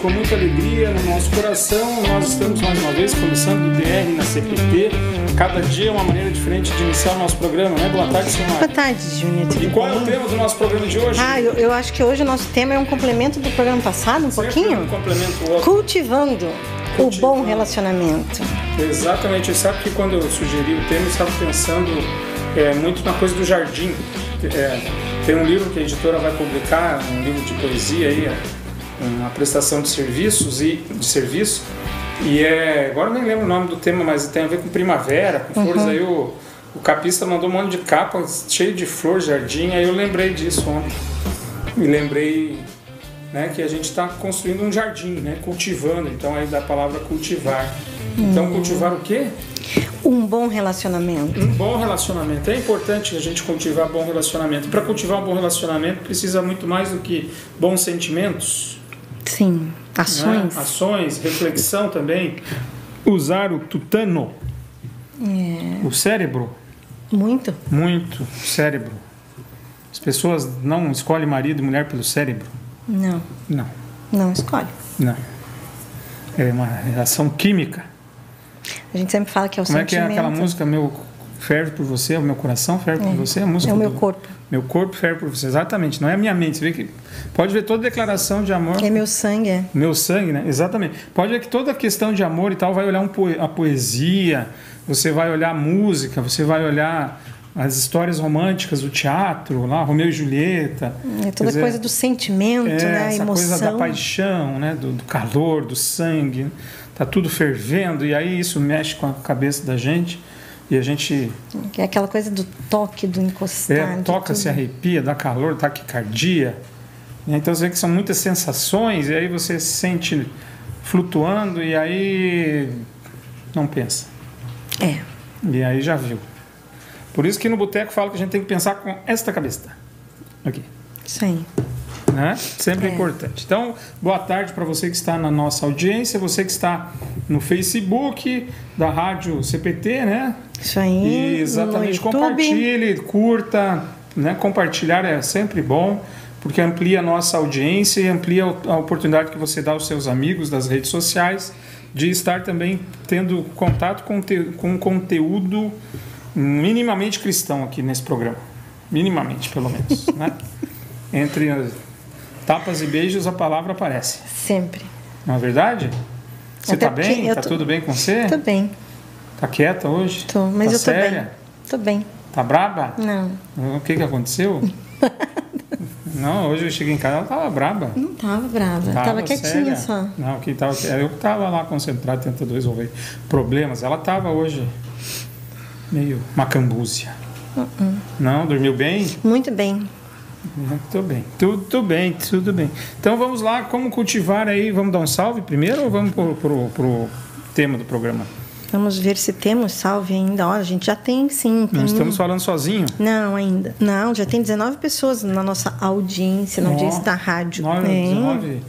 com muita alegria no nosso coração, nós estamos mais uma vez começando o DR na CPT. Cada dia é uma maneira diferente de iniciar o nosso programa, né? Boa tarde, senhor Boa tarde, Júnior. E qual é o tema do nosso programa de hoje? Ah, eu, eu, acho que hoje o nosso tema é um complemento do programa passado, um Sempre pouquinho? Um complemento outro. Cultivando, Cultivando. o bom relacionamento. Exatamente. Sabe que quando eu sugeri o tema, eu estava pensando é, muito na coisa do jardim. É, tem um livro que a editora vai publicar, um livro de poesia aí, uma prestação de serviços e de serviço. E é, agora eu nem lembro o nome do tema, mas tem a ver com primavera, com flores. Aí o, o capista mandou um monte de capa cheio de flor, jardim. Aí eu lembrei disso ontem. Me lembrei né, que a gente está construindo um jardim, né, cultivando. Então aí da palavra cultivar. Então cultivar o quê? Um bom relacionamento. Um bom relacionamento. É importante a gente cultivar bom relacionamento. Para cultivar um bom relacionamento precisa muito mais do que bons sentimentos, Sim, né? ações. ações, reflexão também. Usar o tutano, É, o cérebro, muito. muito cérebro. As pessoas não escolhem marido e mulher pelo cérebro. Não, Não, não escolhe. não. É uma reação química. A gente sempre fala que é o Como é que é sentimento. aquela música Meu ferve por você, o meu coração ferve por você? A música É o meu do- corpo. Meu corpo ferve por você, exatamente. Não é a minha mente. Você vê que pode ver toda declaração de amor. É meu sangue, é. Meu sangue, né? Exatamente. Pode ver que toda questão de amor e tal vai olhar um poe- a poesia, você vai olhar a música, você vai olhar as histórias românticas do teatro, lá Romeu e Julieta. É toda dizer, coisa do sentimento, é, né? A essa emoção. coisa da paixão, né? Do, do calor, do sangue. Tá tudo fervendo e aí isso mexe com a cabeça da gente e a gente é aquela coisa do toque, do encostar. é, toca, se arrepia, dá calor, taquicardia. Né? Então você vê que são muitas sensações e aí você se sente flutuando e aí não pensa. É. E aí já viu. Por isso que no boteco fala que a gente tem que pensar com esta cabeça. Aqui. Aí. Né? Sempre É. importante. Então, boa tarde para você que está na nossa audiência, você que está no Facebook da Rádio CPT, né? Isso aí. E exatamente, compartilhe, curta, né? Compartilhar é sempre bom, porque amplia a nossa audiência e amplia a oportunidade que você dá aos seus amigos das redes sociais de estar também tendo contato com, te, com conteúdo minimamente cristão aqui nesse programa. Minimamente, pelo menos. né? Entre tapas e beijos, a palavra aparece. Sempre. Não é verdade? Você está bem? Está tô- tudo bem com você? Tô bem. Tá quieta hoje? Tô, mas tá eu séria? bem. Tô bem. Tá braba? Não. O que que aconteceu? Não, hoje eu cheguei em casa, ela tava braba. Não tava brava. Tava, quietinha séria. só. Não, quem tava, eu que tava lá concentrado tentando resolver problemas. Ela tava hoje meio macambúzia. Uh-uh. Não, dormiu bem? Muito bem. Tudo bem, tudo bem, tudo bem. Então vamos lá, como cultivar aí? Vamos dar um salve primeiro ou vamos pro, pro, pro tema do programa? Vamos ver se temos salve ainda. Olha, a gente já tem sim. Tem... Não estamos falando sozinho. Não, ainda. Não, já tem 19 pessoas na nossa audiência, na audiência da rádio. 9, É. 19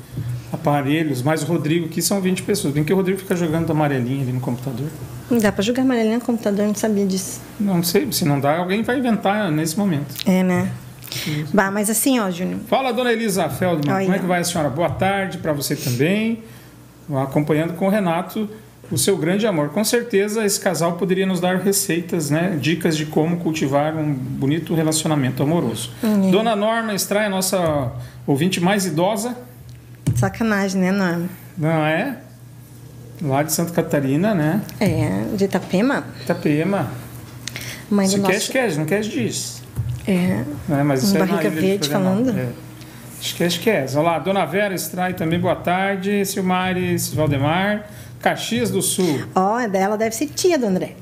aparelhos, mais o Rodrigo aqui são 20 pessoas. Bem que o Rodrigo fica jogando amarelinha ali no computador. Não dá pra jogar amarelinha no computador, não sabia disso. Não sei, se não dá, alguém vai inventar nesse momento. É, né? Bah, mas assim, ó, Júnior. Fala, dona Elisa Feldman, Olha. como é que vai a senhora? Boa tarde para você também. Acompanhando com o Renato o seu grande amor. Com certeza esse casal poderia nos dar receitas, né? Dicas de como cultivar um bonito relacionamento amoroso. Uhum. Dona Norma Estrai, nossa ouvinte mais idosa, Sacanagem, né, Norma? não é? Lá de Santa Catarina, né? É, de Itapema. Itapema. Mãe do Se nosso... quer, quer, não quer, diz. É, Né? Mas isso é barriga verde falando? É. Esquece, esquece. Olha lá, Dona Vera Estrai também, boa tarde. Silmares Valdemar, Caxias do Sul. ó, ela deve ser tia do André.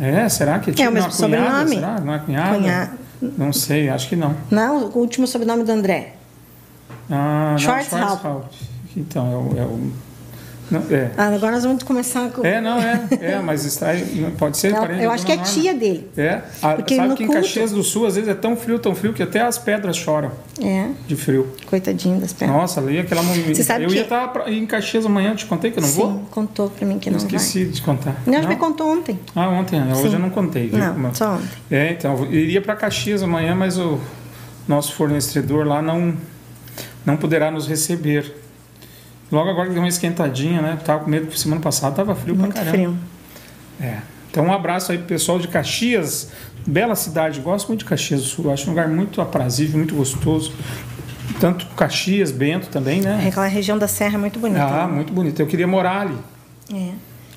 É, será que é, É o mesmo sobrenome. Será? Não é cunhada? Cunha- Não sei, acho que não. Não, o último sobrenome do André. Ah. Schwarzhaupt. Então, é o... É, o não, é. Ah, agora nós vamos começar com. É, não, é. É, mas Estrai pode ser Ela- parente eu acho que é Norma. tia dele. É, a, Porque sabe que em culto- Caxias do Sul às vezes é tão frio, tão frio que até as pedras choram É, de frio. coitadinho das pernas. Nossa, ali aquela sabe Eu que- ia estar em Caxias amanhã, eu te contei que eu não Sim, vou? contou pra mim que Eu não esqueci de te contar. vai. Não, já me contou ontem. Ah, ontem, né? hoje Sim. eu não contei. viu? Não, Como- só ontem. É, então, eu iria para Caxias amanhã, mas o nosso fornecedor lá não, não poderá nos receber. Logo agora que deu uma esquentadinha, né? Tava com medo que semana passada tava frio Muito pra caramba. frio. É. Então um abraço aí pro pessoal de Caxias, bela cidade, gosto muito de Caxias do Sul, acho um lugar muito aprazível, muito gostoso. Tanto Caxias, Bento também, né? Aquela região da Serra é muito bonita. Ah, muito bonito. Eu queria morar ali. É.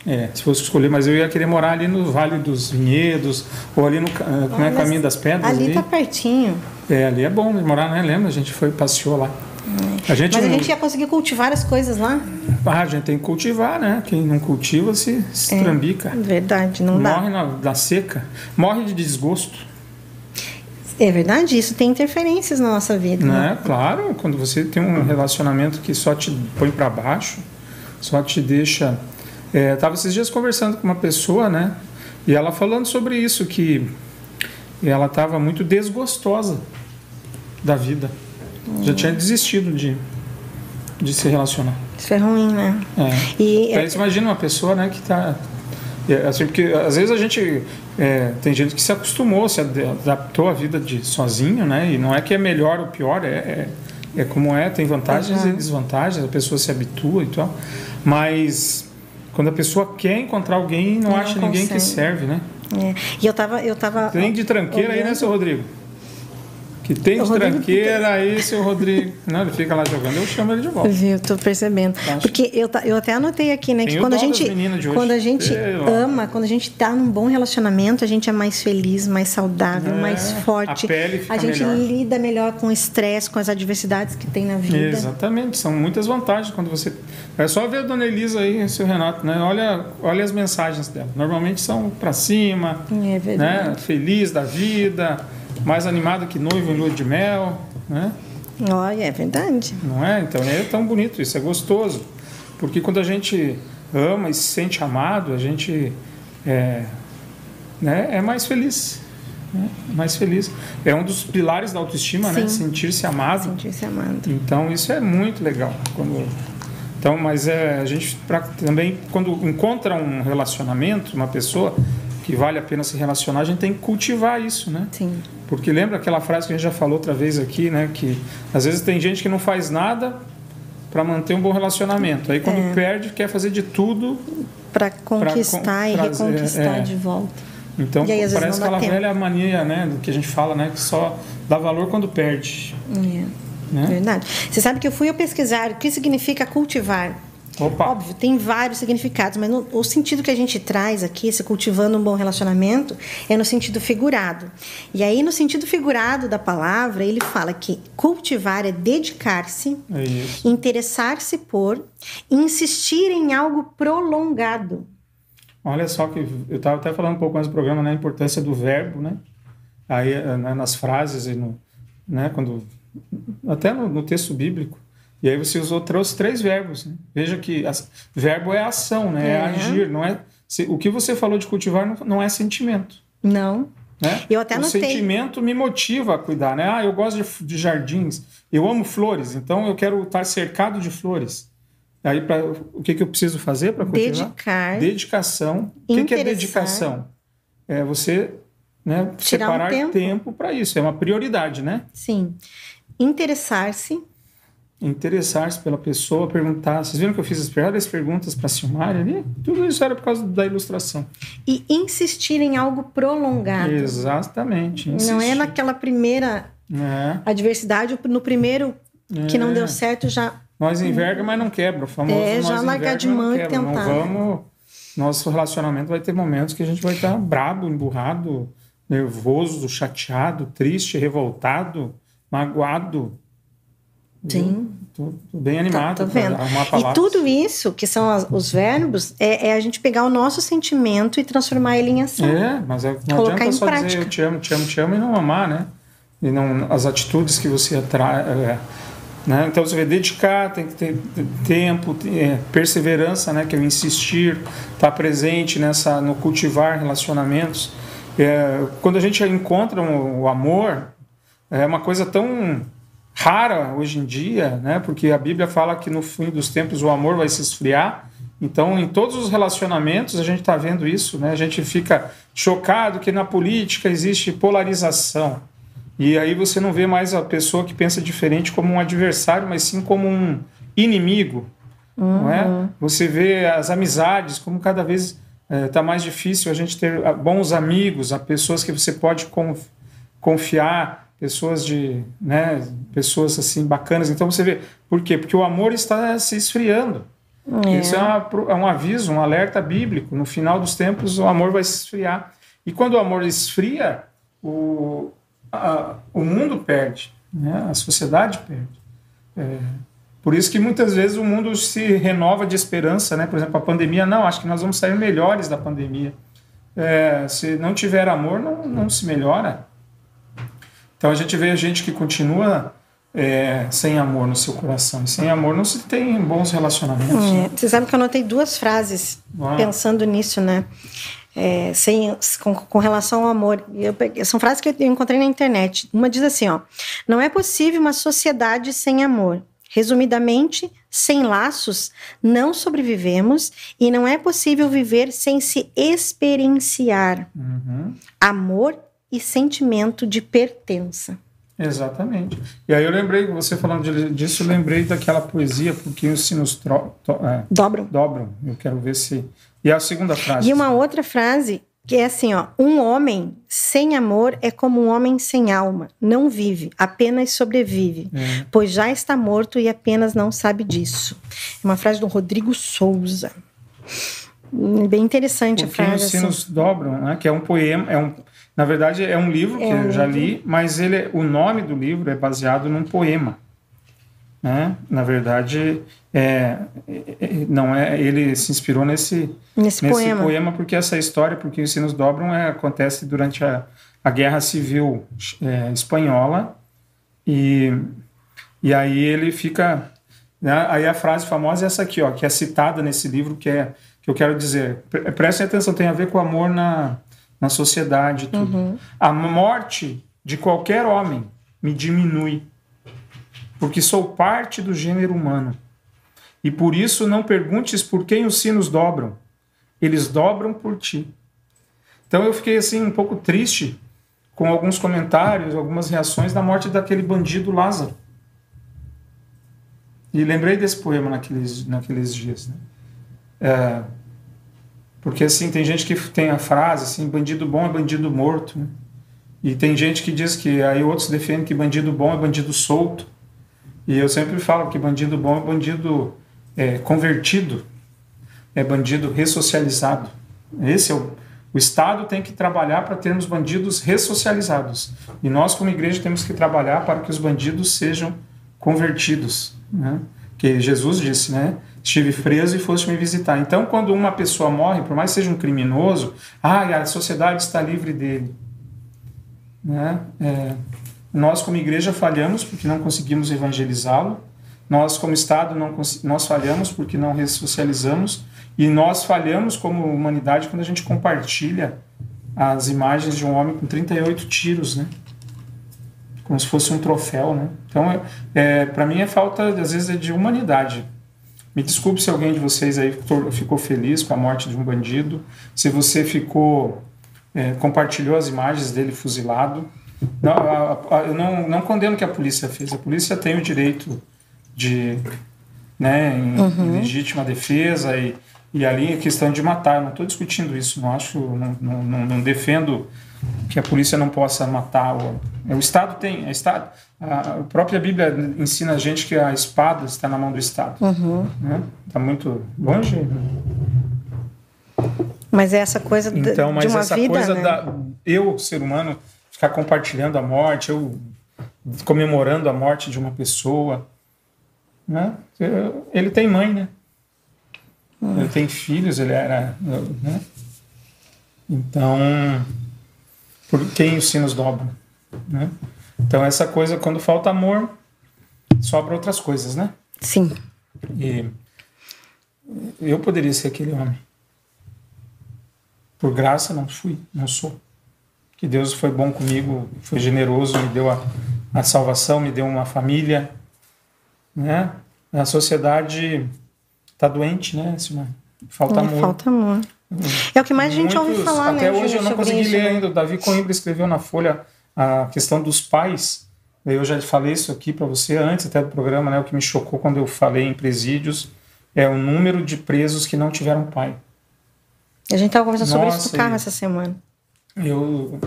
É, se fosse escolher, mas eu ia querer morar ali no Vale dos Vinhedos, ou ali no como é, Mas Caminho das Pedras. Ali Ali, tá pertinho. É, ali é bom morar, né? Lembra? A gente foi, passeou lá. A gente, Mas a gente ia conseguir cultivar as coisas lá. Ah, a gente tem que cultivar, né? Quem não cultiva se, se É. Verdade, não Morre dá. na, na seca. Morre de desgosto. É verdade, isso tem interferências na nossa vida. Né? Claro, quando você tem um relacionamento que só te põe para baixo, só te deixa. É, tava esses dias conversando com uma pessoa, né? E ela falando sobre isso, que ela estava muito desgostosa da vida. Já tinha desistido de, de se relacionar. Isso é ruim, né? É. E Aí você imagina uma pessoa, né, que está assim, porque às vezes a gente é, tem gente que se acostumou, se ad- adaptou à vida de sozinho, né? E não é que é melhor ou pior, é, é, é como é, tem vantagens e Uhum. desvantagens, a pessoa se habitua e tal. Mas quando a pessoa quer encontrar alguém, não, Não acha ninguém que consegue. serve, né? É. E eu tava, eu tava. Tem de tranqueira aí, né, olhando- seu Rodrigo? Que tem O tranqueira aí, seu Rodrigo. Não, ele fica lá jogando, eu chamo ele de volta. Viu, tô percebendo. Acho. Porque eu, eu até anotei aqui, né? Tem Que quando a gente, quando a gente ama, quando a gente tá num bom relacionamento, a gente é mais feliz, mais saudável, É, mais forte. a pele fica a gente melhor. lida melhor com o estresse, com as adversidades que tem na vida. Exatamente, são muitas vantagens quando você. É só ver a dona Elisa aí, seu Renato, né? Olha, olha as mensagens dela. Normalmente são pra cima, É verdade. né? Feliz da vida, mais animada que noivo em lua de mel, né? Olha, é verdade. Não é? Então é tão bonito, isso é gostoso. Porque quando a gente ama e se sente amado, a gente é, né, é mais feliz. Né? Mais feliz. É um dos pilares da autoestima, né? Sim. Sentir-se amado. Sentir-se amado. Então isso é muito legal. Quando, então, mas é, a gente pra, também, quando encontra um relacionamento, uma pessoa que vale a pena se relacionar, a gente tem que cultivar isso, né? Sim. Porque lembra aquela frase que a gente já falou outra vez aqui, né? Que às vezes tem gente que não faz nada para manter um bom relacionamento. Aí quando É. perde, quer fazer de tudo. Para conquistar e trazer, reconquistar é. de volta. Então aí, parece aquela tempo. velha mania, né? Do que a gente fala, né? Que só dá valor quando perde. É. Né? Verdade. Você sabe que eu fui pesquisar o que significa cultivar. Opa! Óbvio, tem vários significados, mas no- o sentido que a gente traz aqui, esse cultivando um bom relacionamento, é no sentido figurado. E aí, no sentido figurado da palavra, ele fala que cultivar é dedicar-se, É interessar-se por, insistir em algo prolongado. Olha só que eu estava até falando um pouco antes do programa, né, a importância do verbo, né? Aí eh, né, nas frases e no, né, quando até no, no texto bíblico. E aí você usou trouxe três verbos. né? Veja que as, verbo é ação, né? É, É. agir, não é. o que você falou de cultivar não, não é sentimento. Não. Né? Eu até o sentimento me motiva a cuidar, né? Ah, eu gosto de, de jardins, eu amo flores, então eu quero estar cercado de flores. Aí, pra, o que, que eu preciso fazer para cultivar? Dedicar. Dedicação. O que, que é dedicação? É você né, Tirar um separar tempo. tempo para isso. É uma prioridade, né? Sim. Interessar-se. Interessar-se pela pessoa, perguntar. Vocês viram que eu fiz as primeiras perguntas para a Silmara ali? Tudo isso era por causa da ilustração. E insistir em algo prolongado. Exatamente. Não é insistir. naquela primeira É, adversidade, no primeiro que não É. deu certo, já Nós enverga, mas não quebra. O famoso É, já largar de mão e quebra. Não tentar. vamos... Nosso relacionamento vai ter momentos que a gente vai estar brabo, emburrado, nervoso, chateado, triste, revoltado, magoado. Sim. Tô, tô bem animado Tá, tô vendo. E tudo isso, que são as- os verbos, é, é a gente pegar o nosso sentimento e transformar ele em ação. É, mas é, não Colocar adianta só prática. dizer eu te amo, te amo, te amo e não amar, né? E não as atitudes que você atrai. é, né? Então você vai dedicar, tem que ter tempo, é, perseverança, né? Que é o insistir, estar presente nessa, no cultivar relacionamentos. É, quando a gente encontra o, o amor, é uma coisa tão rara hoje em dia, né? Porque a Bíblia fala que no fim dos tempos o amor vai se esfriar. Então, em todos os relacionamentos a gente está vendo isso, né? A gente fica chocado que na política existe polarização. E aí você não vê mais a pessoa que pensa diferente como um adversário, mas sim como um inimigo. uhum. não é? Uhum. Você vê as amizades, como cada vez está é, mais difícil a gente ter ah, bons amigos, a pessoas que você pode confiar, pessoas de, né, pessoas assim bacanas. Então você vê, por quê? Porque o amor está se esfriando. É. Isso é, uma, é um aviso, um alerta bíblico. No final dos tempos, o amor vai se esfriar. E quando o amor esfria, o, a, o mundo perde, né? a sociedade perde. É, por isso que muitas vezes o mundo se renova de esperança, né? Por exemplo, a pandemia, não, acho que nós vamos sair melhores da pandemia. É, se não tiver amor, não, não se melhora. Então a gente vê a gente que continua é, sem amor no seu coração. E sem amor não se tem bons relacionamentos. É, né? Você sabe que eu anotei duas frases ah. pensando nisso, né? É, sem, com, com, relação ao amor. Eu peguei, são frases que eu encontrei na internet. Uma diz assim: ó, não é possível uma sociedade sem amor. Resumidamente, sem laços, não sobrevivemos e não é possível viver sem se experienciar uhum. amor e sentimento de pertença. Exatamente. E aí eu lembrei, você falando disso, eu lembrei daquela poesia, porque os sinos tro, to, é, dobram. Dobram. Eu quero ver se. E a segunda frase. E uma outra frase que é assim, ó, um homem sem amor é como um homem sem alma, não vive, apenas sobrevive, é. pois já está morto e apenas não sabe disso. É uma frase do Rodrigo Souza. Bem interessante Porque a frase. Os sinos assim. dobram, né? Que é um poema, é um, na verdade é um livro que é um eu já li, mas ele, o nome do livro é baseado num poema. Né? Na verdade, é, é, não é ele se inspirou nesse, nesse, nesse poema. poema. porque essa história, porque os sinos dobram, é, acontece durante a, a Guerra Civil é, Espanhola e, e aí ele fica... Né? Aí a frase famosa é essa aqui, ó, que é citada nesse livro, que é que eu quero dizer. Prestem atenção, tem a ver com o amor na, na sociedade. Tudo. Uhum. A morte de qualquer homem me diminui porque sou parte do gênero humano. E por isso não perguntes por quem os sinos dobram. Eles dobram por ti. Então eu fiquei assim um pouco triste com alguns comentários, algumas reações da morte daquele bandido Lázaro. E lembrei desse poema naqueles, naqueles dias. Né? É, porque assim, tem gente que tem a frase assim, bandido bom é bandido morto. Né? E tem gente que diz que aí outros defendem que bandido bom é bandido solto. E eu sempre falo que bandido bom é bandido é, convertido, é bandido ressocializado. Esse é o, o Estado tem que trabalhar para termos bandidos ressocializados. E nós, como igreja, temos que trabalhar para que os bandidos sejam convertidos. Né? Que Jesus disse, né? Estive preso e foste me visitar. Então, quando uma pessoa morre, por mais que seja um criminoso, ah, a sociedade está livre dele. Né? É, nós, como igreja, falhamos porque não conseguimos evangelizá-lo. Nós, como Estado, não nós falhamos porque não ressocializamos. E nós falhamos como humanidade quando a gente compartilha as imagens de um homem com 38 tiros, né? Como se fosse um troféu, né? Então, é, é para mim, é falta, às vezes, é de humanidade. Me desculpe se alguém de vocês aí ficou feliz com a morte de um bandido, se você ficou é, compartilhou as imagens dele fuzilado. Não, a, a, eu não, não condeno o que a polícia fez. A polícia tem o direito de, né, em, uhum. em legítima defesa e, e ali a questão de matar. Eu não estou discutindo isso. Não acho, não, não, não, defendo que a polícia não possa matar. O, o Estado tem, a, Estado, a própria Bíblia ensina a gente que a espada está na mão do Estado. Está uhum. né? Tá muito longe. Mas é essa coisa então, de uma essa vida, coisa né? da eu ser humano ficar compartilhando a morte, ou comemorando a morte de uma pessoa. Né? Ele tem mãe, né? Hum. Ele tem filhos, ele era. Né? Então, por quem os sinos dobram? Né? Então, essa coisa, quando falta amor, sobra outras coisas, né? Sim. E eu poderia ser aquele homem. Por graça, não fui, não sou que Deus foi bom comigo, foi generoso, me deu a, a salvação, me deu uma família, né? A sociedade está doente, né, Simone? Falta é, amor. Falta amor. É o que mais a gente ouve falar, até né? hoje eu não consegui ler né? ainda. O Davi Coimbra escreveu na Folha a questão dos pais. Eu já falei isso aqui para você antes até do programa, né? O que me chocou quando eu falei em presídios é o número de presos que não tiveram pai. A gente estava conversando Nossa, sobre isso no carro essa semana. Eu,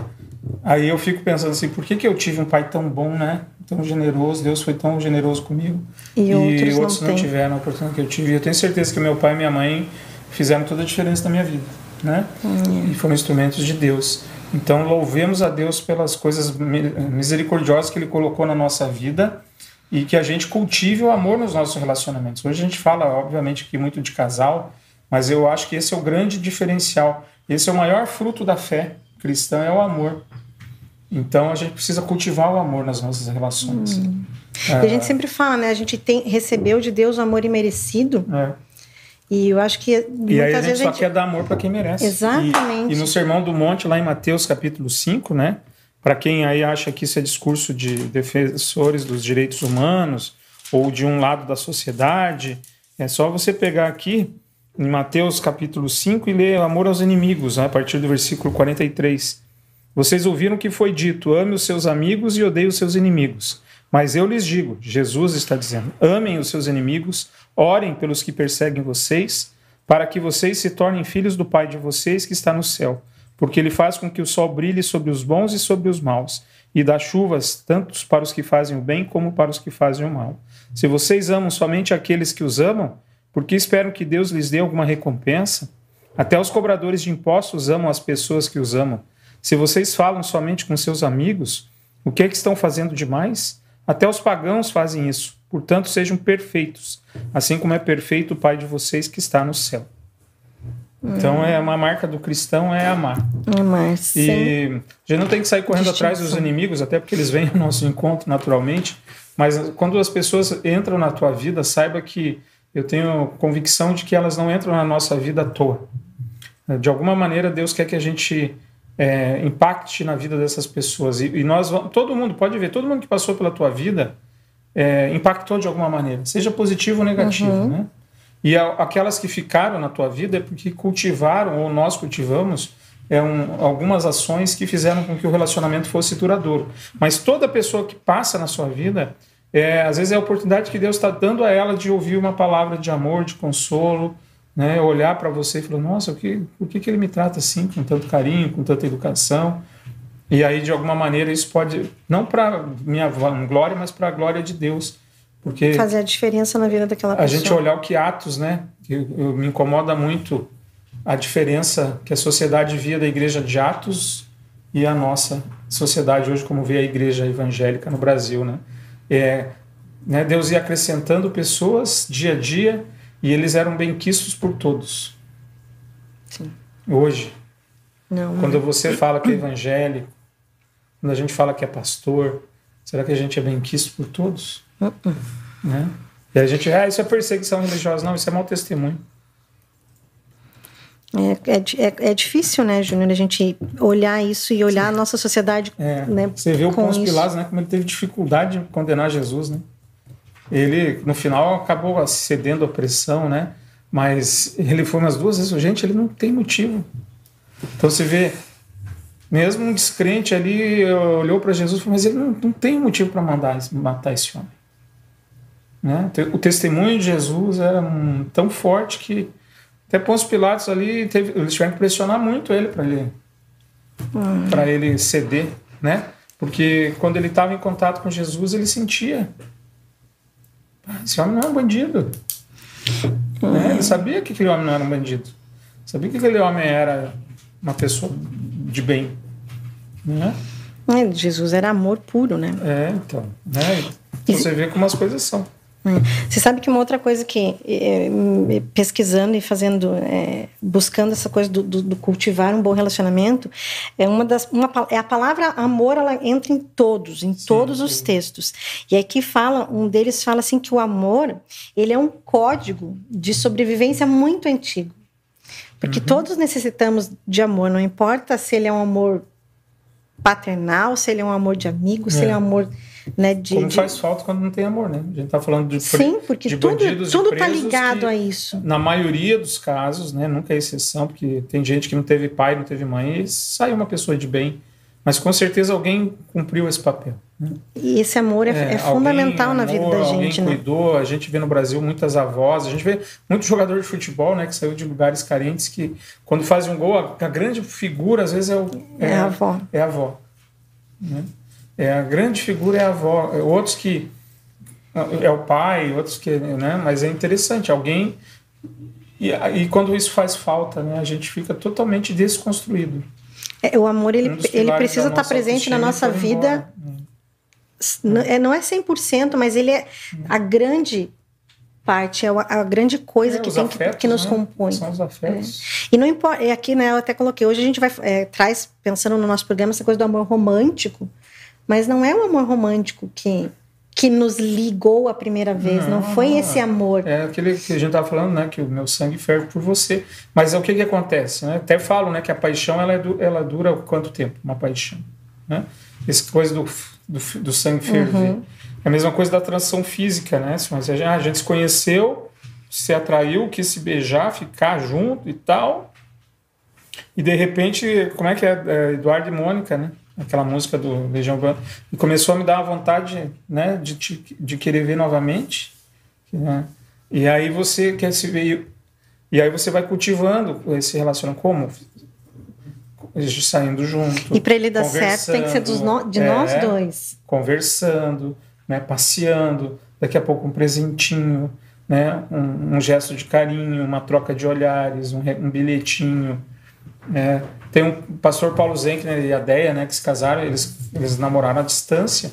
aí eu fico pensando assim, por que, que eu tive um pai tão bom, né? Tão generoso, Deus foi tão generoso comigo. E, e outros, outros não, não tiveram a oportunidade que eu tive. Eu tenho certeza que meu pai e minha mãe fizeram toda a diferença na minha vida, né? Hum. E foram instrumentos de Deus. Então louvemos a Deus pelas coisas misericordiosas que Ele colocou na nossa vida e que a gente cultive o amor nos nossos relacionamentos. Hoje a gente fala, obviamente, aqui muito de casal, mas eu acho que esse é o grande diferencial. Esse é o maior fruto da fé cristã é o amor. Então a gente precisa cultivar o amor nas nossas relações. Hum. É. E a gente sempre fala, né? A gente tem, recebeu de Deus o amor imerecido. É. E eu acho que e aí a gente só gente... quer dar amor para quem merece. Exatamente. E, e, no Sermão do Monte, lá em Mateus capítulo 5, né? Para quem aí acha que isso é discurso de defensores dos direitos humanos ou de um lado da sociedade, é só você pegar aqui em Mateus capítulo 5 e ler Amor aos inimigos, né, a partir do versículo 43. Vocês ouviram que foi dito: ame os seus amigos e odeie os seus inimigos. Mas eu lhes digo, Jesus está dizendo: amem os seus inimigos, orem pelos que perseguem vocês, para que vocês se tornem filhos do Pai de vocês que está no céu, porque ele faz com que o sol brilhe sobre os bons e sobre os maus, e dá chuvas tanto para os que fazem o bem como para os que fazem o mal. Se vocês amam somente aqueles que os amam, porque esperam que Deus lhes dê alguma recompensa? Até os cobradores de impostos amam as pessoas que os amam. Se vocês falam somente com seus amigos, o que é que estão fazendo demais? Até os pagãos fazem isso. Portanto, sejam perfeitos, assim como é perfeito o Pai de vocês que está no céu. Então, é uma marca do cristão é amar. Amar, sim. E a gente não tem que sair correndo atrás dos inimigos, até porque eles vêm ao nosso encontro naturalmente. Mas quando as pessoas entram na tua vida, saiba que eu tenho convicção de que elas não entram na nossa vida à toa. De alguma maneira, Deus quer que a gente é, impacte na vida dessas pessoas. E, e, nós, todo mundo, pode ver, todo mundo que passou pela tua vida é, impactou de alguma maneira, seja positivo ou negativo, uhum. né? E a, aquelas que ficaram na tua vida é porque cultivaram, ou nós cultivamos, é um, algumas ações que fizeram com que o relacionamento fosse duradouro. Mas toda pessoa que passa na sua vida, é, às vezes é a oportunidade que Deus está dando a ela de ouvir uma palavra de amor, de consolo, né? olhar para você e falar: Nossa, o que, por que, que ele me trata assim, com tanto carinho, com tanta educação? E aí, de alguma maneira, isso pode, não para minha glória, mas para a glória de Deus. Porque Fazer a diferença na vida daquela a pessoa. A gente olhar o que Atos, né? Eu, eu, me incomoda muito a diferença que a sociedade via da igreja de Atos e a nossa sociedade hoje, como vê a igreja evangélica no Brasil, né? É, né, Deus ia acrescentando pessoas dia a dia e eles eram benquistos por todos. Sim. Hoje, não, quando você fala que é evangélico, quando a gente fala que é pastor, será que a gente é benquisto por todos? Uh -uh. Né? E a gente, ah, isso é perseguição religiosa. Não, isso é mau testemunho. É, é, é, é, difícil, né, Júnior, a gente olhar isso e olhar Sim. a nossa sociedade. É, né, você vê o Pôncio Pilatos, né, como ele teve dificuldade de condenar Jesus, né? Ele, no final, acabou cedendo à pressão, né? Mas ele foi umas duas vezes, gente, ele não tem motivo. Então você vê, mesmo um descrente ali olhou para Jesus e falou, mas ele não, não tem motivo para mandar matar esse homem. Né? O testemunho de Jesus era um, tão forte que até Pôncio Pilatos ali, teve, eles tiveram que pressionar muito ele para ele, ele ceder, né? Porque quando ele estava em contato com Jesus, ele sentia. Esse homem não é um bandido. Né? Ele sabia que aquele homem não era um bandido. Sabia que aquele homem era uma pessoa de bem. Né? É, Jesus era amor puro, né? É, então. Né? Você vê como as coisas são. É. Você sabe que uma outra coisa que é, pesquisando e fazendo, é, buscando essa coisa do, do, do, cultivar um bom relacionamento, é uma das, uma, é a palavra amor, ela entra em todos, em sim, todos sim. os textos. E aqui fala, um deles fala assim que o amor, ele é um código de sobrevivência muito antigo, porque uhum. todos necessitamos de amor, não importa se ele é um amor paternal, se ele é um amor de amigo, se ele é um amor né, de, Como de... faz falta quando não tem amor, né? A gente está falando de Sim, porque de tudo tudo está ligado que, a isso. Na maioria dos casos, né, nunca é exceção, porque tem gente que não teve pai, não teve mãe, e saiu uma pessoa de bem, mas com certeza alguém cumpriu esse papel. E esse amor é, é, é fundamental na vida da gente, alguém né? cuidou, a gente vê no Brasil muitas avós, a gente vê muito jogador de futebol, né, que saiu de lugares carentes que quando faz um gol, a, a grande figura às vezes é, o, é, é a avó. É a avó. Né? É a grande figura é a avó. Outros que é o pai, outros que, né, mas é interessante, alguém e, e quando isso faz falta, né, a gente fica totalmente desconstruído. É, o amor ele, um ele precisa estar presente na nossa vida. Não é, não é 100%, mas ele é a grande parte, é a, grande coisa é, que tem afetos, que, que, nos né? compõe. São os afetos. É. E não importa, é aqui, né, eu até coloquei, hoje a gente vai, é, traz, pensando no nosso programa, essa coisa do amor romântico, mas não é o amor romântico que, que nos ligou a primeira vez, não, não foi esse amor. É aquele que a gente estava falando, né, que o meu sangue ferve por você. Mas é o que que acontece, né? Até falo, né, que a paixão ela, é ela dura quanto tempo? Uma paixão, né? Essa coisa do, do, do sangue ferver. Uhum. É a mesma coisa da transição física, né? Mas a gente, a gente se conheceu, se atraiu, quis se beijar, ficar junto e tal. E de repente, como é que é, é Eduardo e Mônica, né? Aquela música do Legião Urbana, e começou a me dar uma vontade né, de, de querer ver novamente. Né? E aí você quer se ver. E aí você vai cultivando esse relacionamento. Como? Saindo junto. E para ele dar certo tem que ser dos no, de é, nós dois. Conversando, né, passeando, daqui a pouco um presentinho, né, um, um gesto de carinho, uma troca de olhares, um, um bilhetinho. Né, tem um pastor Paulo Zenkner e a Deia, né, que se casaram, eles, eles namoraram à distância.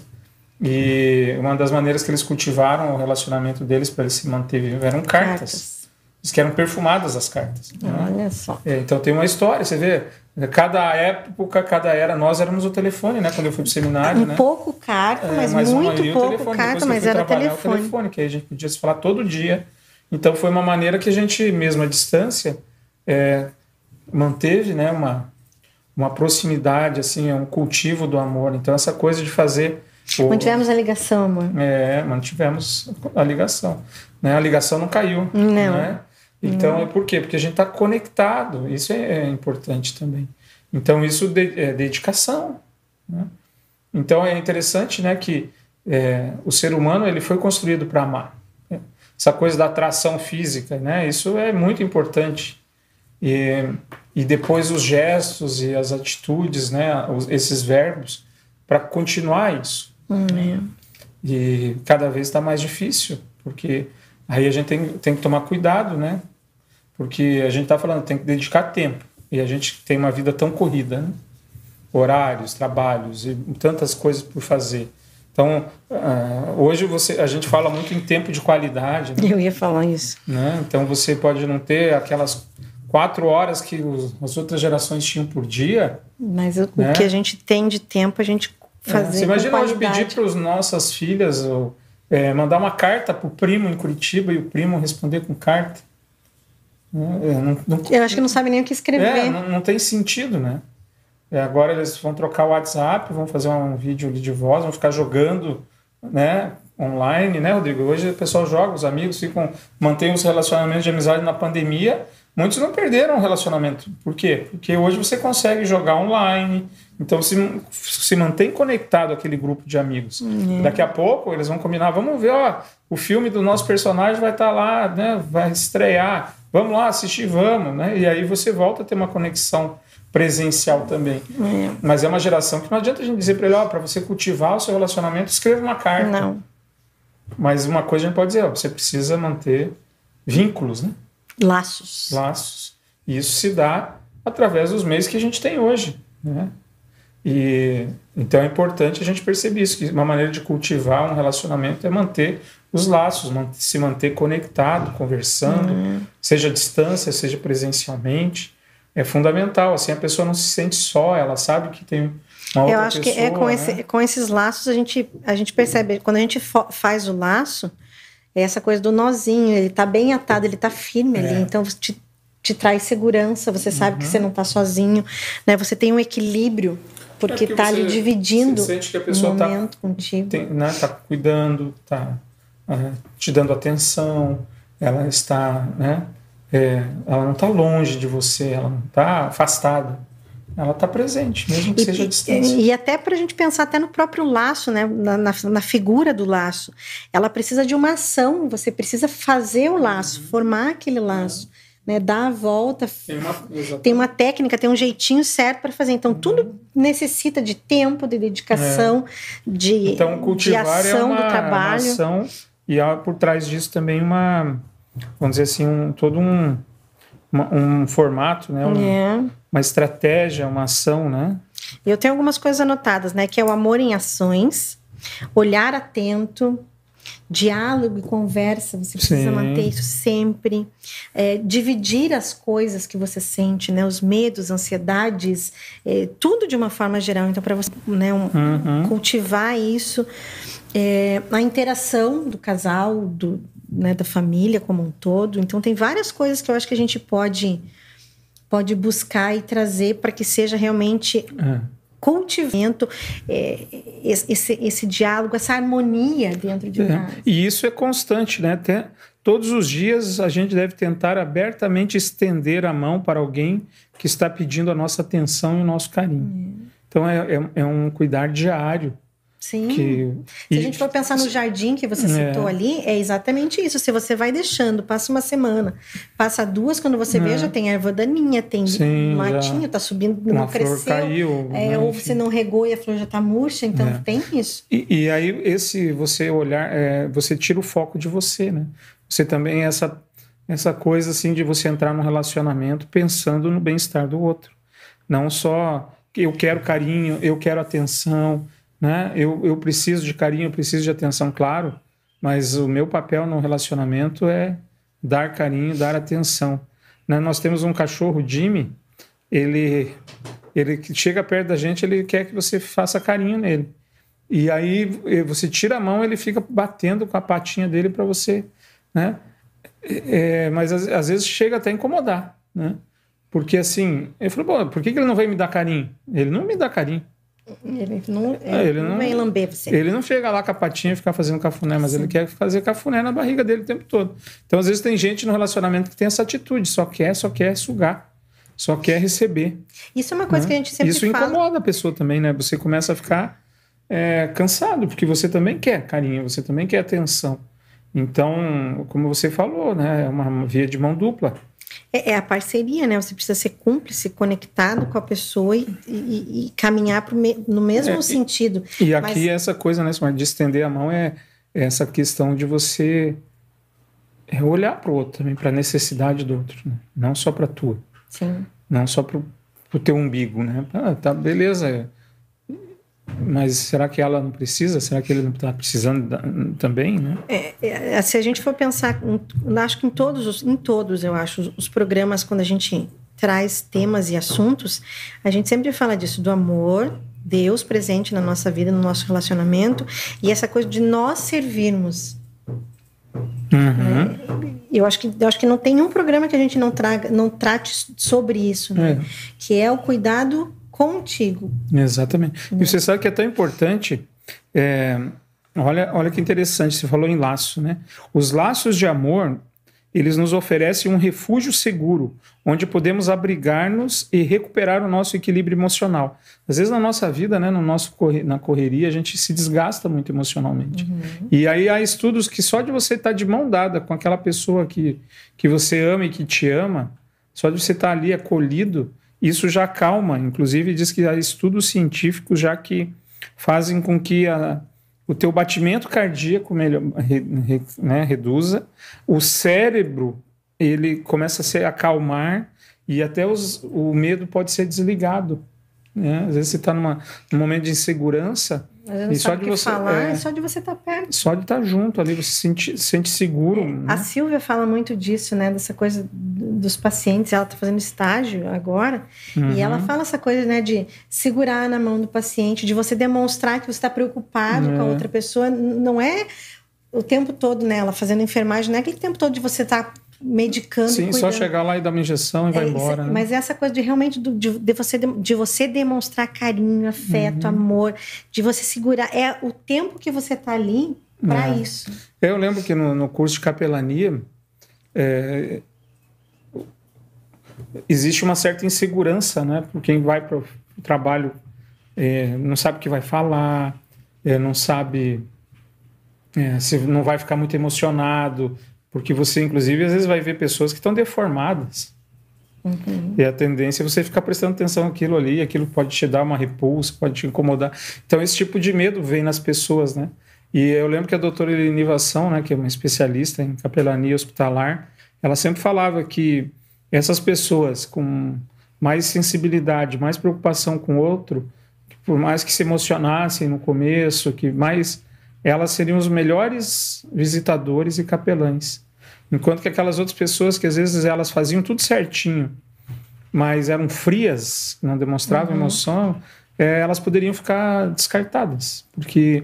E uma das maneiras que eles cultivaram o relacionamento deles para eles se manter vivos eram cartas. cartas. Eles que eram perfumadas as cartas. Né? Olha só. É, então tem uma história, você vê, cada época, cada era, nós éramos o telefone, né? Quando eu fui pro seminário, um né? pouco carta, é, mas, muito pouco telefone. carta, mas era telefone. telefone. Que a gente podia se falar todo dia. Então foi uma maneira que a gente, mesmo à distância, é, manteve, né? Uma, uma proximidade, assim, é um cultivo do amor. Então, essa coisa de fazer. O... Mantivemos a ligação, amor. É, mantivemos a ligação. Né? A ligação não caiu. Não. Né? Então, não. é por quê? Porque a gente está conectado. Isso é, é, importante também. Então, isso de, é dedicação. Né? Então, é interessante né, que é, o ser humano ele foi construído para amar. Essa coisa da atração física, né? isso é muito importante. E e depois os gestos e as atitudes, né, esses verbos, para continuar isso. Hum, E cada vez está mais difícil, porque aí a gente tem, tem que tomar cuidado, né? Porque a gente está falando, tem que dedicar tempo. E a gente tem uma vida tão corrida, né? horários, trabalhos e tantas coisas por fazer. Então, uh, hoje você, a gente fala muito em tempo de qualidade. Né? Eu ia falar isso. Né? Então, você pode não ter aquelas quatro horas que os, as outras gerações tinham por dia. Mas o, né? que a gente tem de tempo, a gente fazer. É, você imagina hoje pedir para as nossas filhas ou, é, mandar uma carta para o primo em Curitiba e o primo responder com carta? Né? É, não, não, Eu acho que não sabe nem o que escrever. É, não, não tem sentido, né? É, agora eles vão trocar o WhatsApp, vão fazer um vídeo de voz, vão ficar jogando, né? Online, né, Rodrigo? Hoje o pessoal joga, os amigos ficam, mantêm os relacionamentos de amizade na pandemia Muitos não perderam o relacionamento. Por quê? Porque hoje você consegue jogar online, então se, se mantém conectado aquele grupo de amigos. Uhum. Daqui a pouco eles vão combinar, vamos ver, ó, o filme do nosso personagem vai estar tá lá, né? Vai estrear. Vamos lá assistir, vamos, né? E aí você volta a ter uma conexão presencial também. Uhum. Mas é uma geração que não adianta a gente dizer para ele, ó, para você cultivar o seu relacionamento, escreva uma carta. Não. Mas uma coisa a gente pode dizer, ó, você precisa manter vínculos, né? Laços. Laços. E isso se dá através dos meios que a gente tem hoje. Né? E então é importante a gente perceber isso, que uma maneira de cultivar um relacionamento é manter os laços, se manter conectado, conversando, uhum. seja à distância, seja presencialmente. É fundamental, assim a pessoa não se sente só, ela sabe que tem uma outra Eu acho pessoa, que é com, né? esse, com esses laços a gente, a gente percebe, quando a gente faz o laço, essa coisa do nozinho, ele tá bem atado, ele tá firme é. ali, então te, te traz segurança, você sabe uhum. que você não tá sozinho, né? Você tem um equilíbrio, porque, é porque tá ali dividindo você sente que a pessoa um tá momento tá, contigo. Tem, né, tá cuidando, tá uh, te dando atenção, ela está, né? É, ela não está longe de você, ela não está afastada. Ela está presente, mesmo que e, seja a distância. E, e até para a gente pensar até no próprio laço, né? Na, na, na, figura do laço. Ela precisa de uma ação, você precisa fazer o laço, uhum. formar aquele laço. Né, dar a volta, tem uma, tem uma, técnica, tem um jeitinho certo para fazer. Então, tudo uhum. necessita de tempo, de dedicação, é. de, então, cultivar de ação é uma, do trabalho. Uma ação, e há por trás disso também uma, vamos dizer assim, um, todo um, uma, um formato, né? Um, é. Uma estratégia, uma ação, né? Eu tenho algumas coisas anotadas, né? Que é o amor em ações, olhar atento, diálogo e conversa, você precisa Sim. manter isso sempre. É, dividir as coisas que você sente, né? Os medos, ansiedades, é, tudo de uma forma geral. Então, para você né, um, uhum. cultivar isso, é, a interação do casal, do, né, da família como um todo. Então, tem várias coisas que eu acho que a gente pode, pode buscar e trazer para que seja realmente é. cultivamento, é, esse, esse diálogo, essa harmonia dentro de é. nós. E isso é constante, né? Até todos os dias a gente deve tentar abertamente estender a mão para alguém que está pedindo a nossa atenção e o nosso carinho. É. Então, é, é, é um cuidar diário. Sim. Que, Se a gente for pensar no jardim que você é. citou ali, é exatamente isso. Se você vai deixando, passa uma semana, passa duas, quando você é. vê, já tem erva daninha, tem Sim, matinho, tá subindo, não cresceu. Caiu, é, né, ou você não regou e a flor já tá murcha, então é. tem isso. E, e, aí, esse você olhar, é, você tira o foco de você, né? Você também, essa, essa coisa assim de você entrar num relacionamento pensando no bem-estar do outro. Não só eu quero carinho, eu quero atenção né? Eu, eu preciso de carinho, eu preciso de atenção, claro, mas o meu papel no relacionamento é dar carinho, dar atenção. Né? Nós temos um cachorro, Jimmy, ele, ele chega perto da gente, ele quer que você faça carinho nele. E aí você tira a mão, ele fica batendo com a patinha dele para você, né? É, mas às, às, vezes chega até a incomodar, né? Porque assim, ele falou, por que, que ele não vai me dar carinho? Ele não me dá carinho. Ele não, é, ele não, vem lamber você. Ele não chega lá com a patinha e fica fazendo cafuné, mas ele quer fazer cafuné na barriga dele o tempo todo. Então, às vezes, tem gente no relacionamento que tem essa atitude, só quer, só quer sugar, só quer receber. Isso é uma coisa né? que a gente sempre Isso fala. incomoda a pessoa também, né? Você começa a ficar é, cansado, porque você também quer carinho, você também quer atenção. Então, como você falou, né? É uma via de mão dupla. É, é, a parceria, né? Você precisa ser cúmplice, conectado com a pessoa e, e, e caminhar me, no mesmo é, sentido. E, e aqui Mas... essa coisa, né, de estender a mão é, é essa questão de você é olhar para o outro também, para a necessidade do outro, né? não só para a tua. Sim. Não só para o teu umbigo, né? Ah, tá, beleza. Mas será que ela não precisa? Será que ele não está precisando da, também, né? É, é, se a gente for pensar, acho que em todos, os, em todos, eu acho, os, programas quando a gente traz temas e assuntos, a gente sempre fala disso do amor, Deus presente na nossa vida, no nosso relacionamento e essa coisa de nós servirmos. Uhum. Né? Eu acho que eu acho que não tem um programa que a gente não traga, não trate sobre isso, né? É. Que é o cuidado contigo. Exatamente. Né? E você sabe que é tão importante. É, olha, olha que interessante, você falou em laço, né? Os laços de amor, eles nos oferecem um refúgio seguro, onde podemos abrigar-nos e recuperar o nosso equilíbrio emocional. Às vezes na nossa vida, né, no nosso na correria, a gente se desgasta muito emocionalmente. Uhum. E aí há estudos que só de você estar tá de mão dada com aquela pessoa que, que você ama e que te ama, só de você estar tá ali acolhido, isso já calma, inclusive diz que há estudos científicos já que fazem com que a, o teu batimento cardíaco melhor, né, reduza, o cérebro ele começa a se acalmar e até os, o medo pode ser desligado. Né? Às vezes você está num momento de insegurança, e só de você falar, é, só de você estar tá perto. Só de estar tá junto ali, você se sente, sente seguro. É, né? A Silvia fala muito disso, né? Dessa coisa dos pacientes. Ela está fazendo estágio agora. Uhum. E ela uhum. fala essa coisa, né? De segurar na mão do paciente, de você demonstrar que você está preocupado é. com a é. outra pessoa. Não é o tempo todo, né? Ela fazendo enfermagem, não é aquele tempo todo de você estar tá medicando. Sim, cuidando. só chegar lá e dar uma injeção e vai é, embora. Né? Mas essa coisa de realmente de, de, você, de você demonstrar carinho, afeto, uhum. amor, de você segurar. É o tempo que você está ali para é. isso. Eu lembro que no, no curso de capelania, é, existe uma certa insegurança, né? Por quem vai para o trabalho é, não sabe o que vai falar, é, não sabe é, se não vai ficar muito emocionado, porque você, inclusive, às vezes vai ver pessoas que estão deformadas. Uhum. E a tendência é você ficar prestando atenção naquilo ali, aquilo pode te dar uma repulsa, pode te incomodar. Então, esse tipo de medo vem nas pessoas, né? E eu lembro que a doutora Elinivação, né, que é uma especialista em capelania hospitalar, ela sempre falava que essas pessoas com mais sensibilidade, mais preocupação com o outro, por mais que se emocionassem no começo, que mais elas seriam os melhores visitadores e capelães. Enquanto que aquelas outras pessoas que às vezes elas faziam tudo certinho, mas eram frias, não demonstravam uhum. emoção, é, elas poderiam ficar descartadas, porque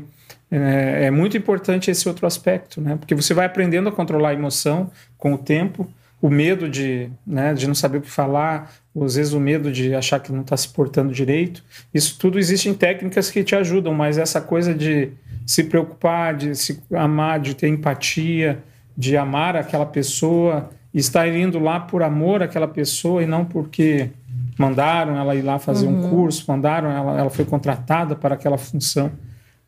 é, é, muito importante esse outro aspecto, né? Porque você vai aprendendo a controlar a emoção com o tempo, o medo de, né, de não saber o que falar, às vezes o medo de achar que não está se portando direito. Isso tudo existe em técnicas que te ajudam, mas essa coisa de se preocupar, de se amar, de ter empatia, de amar aquela pessoa, estar indo lá por amor àquela pessoa e não porque mandaram ela ir lá fazer uhum. um curso, mandaram ela, ela foi contratada para aquela função.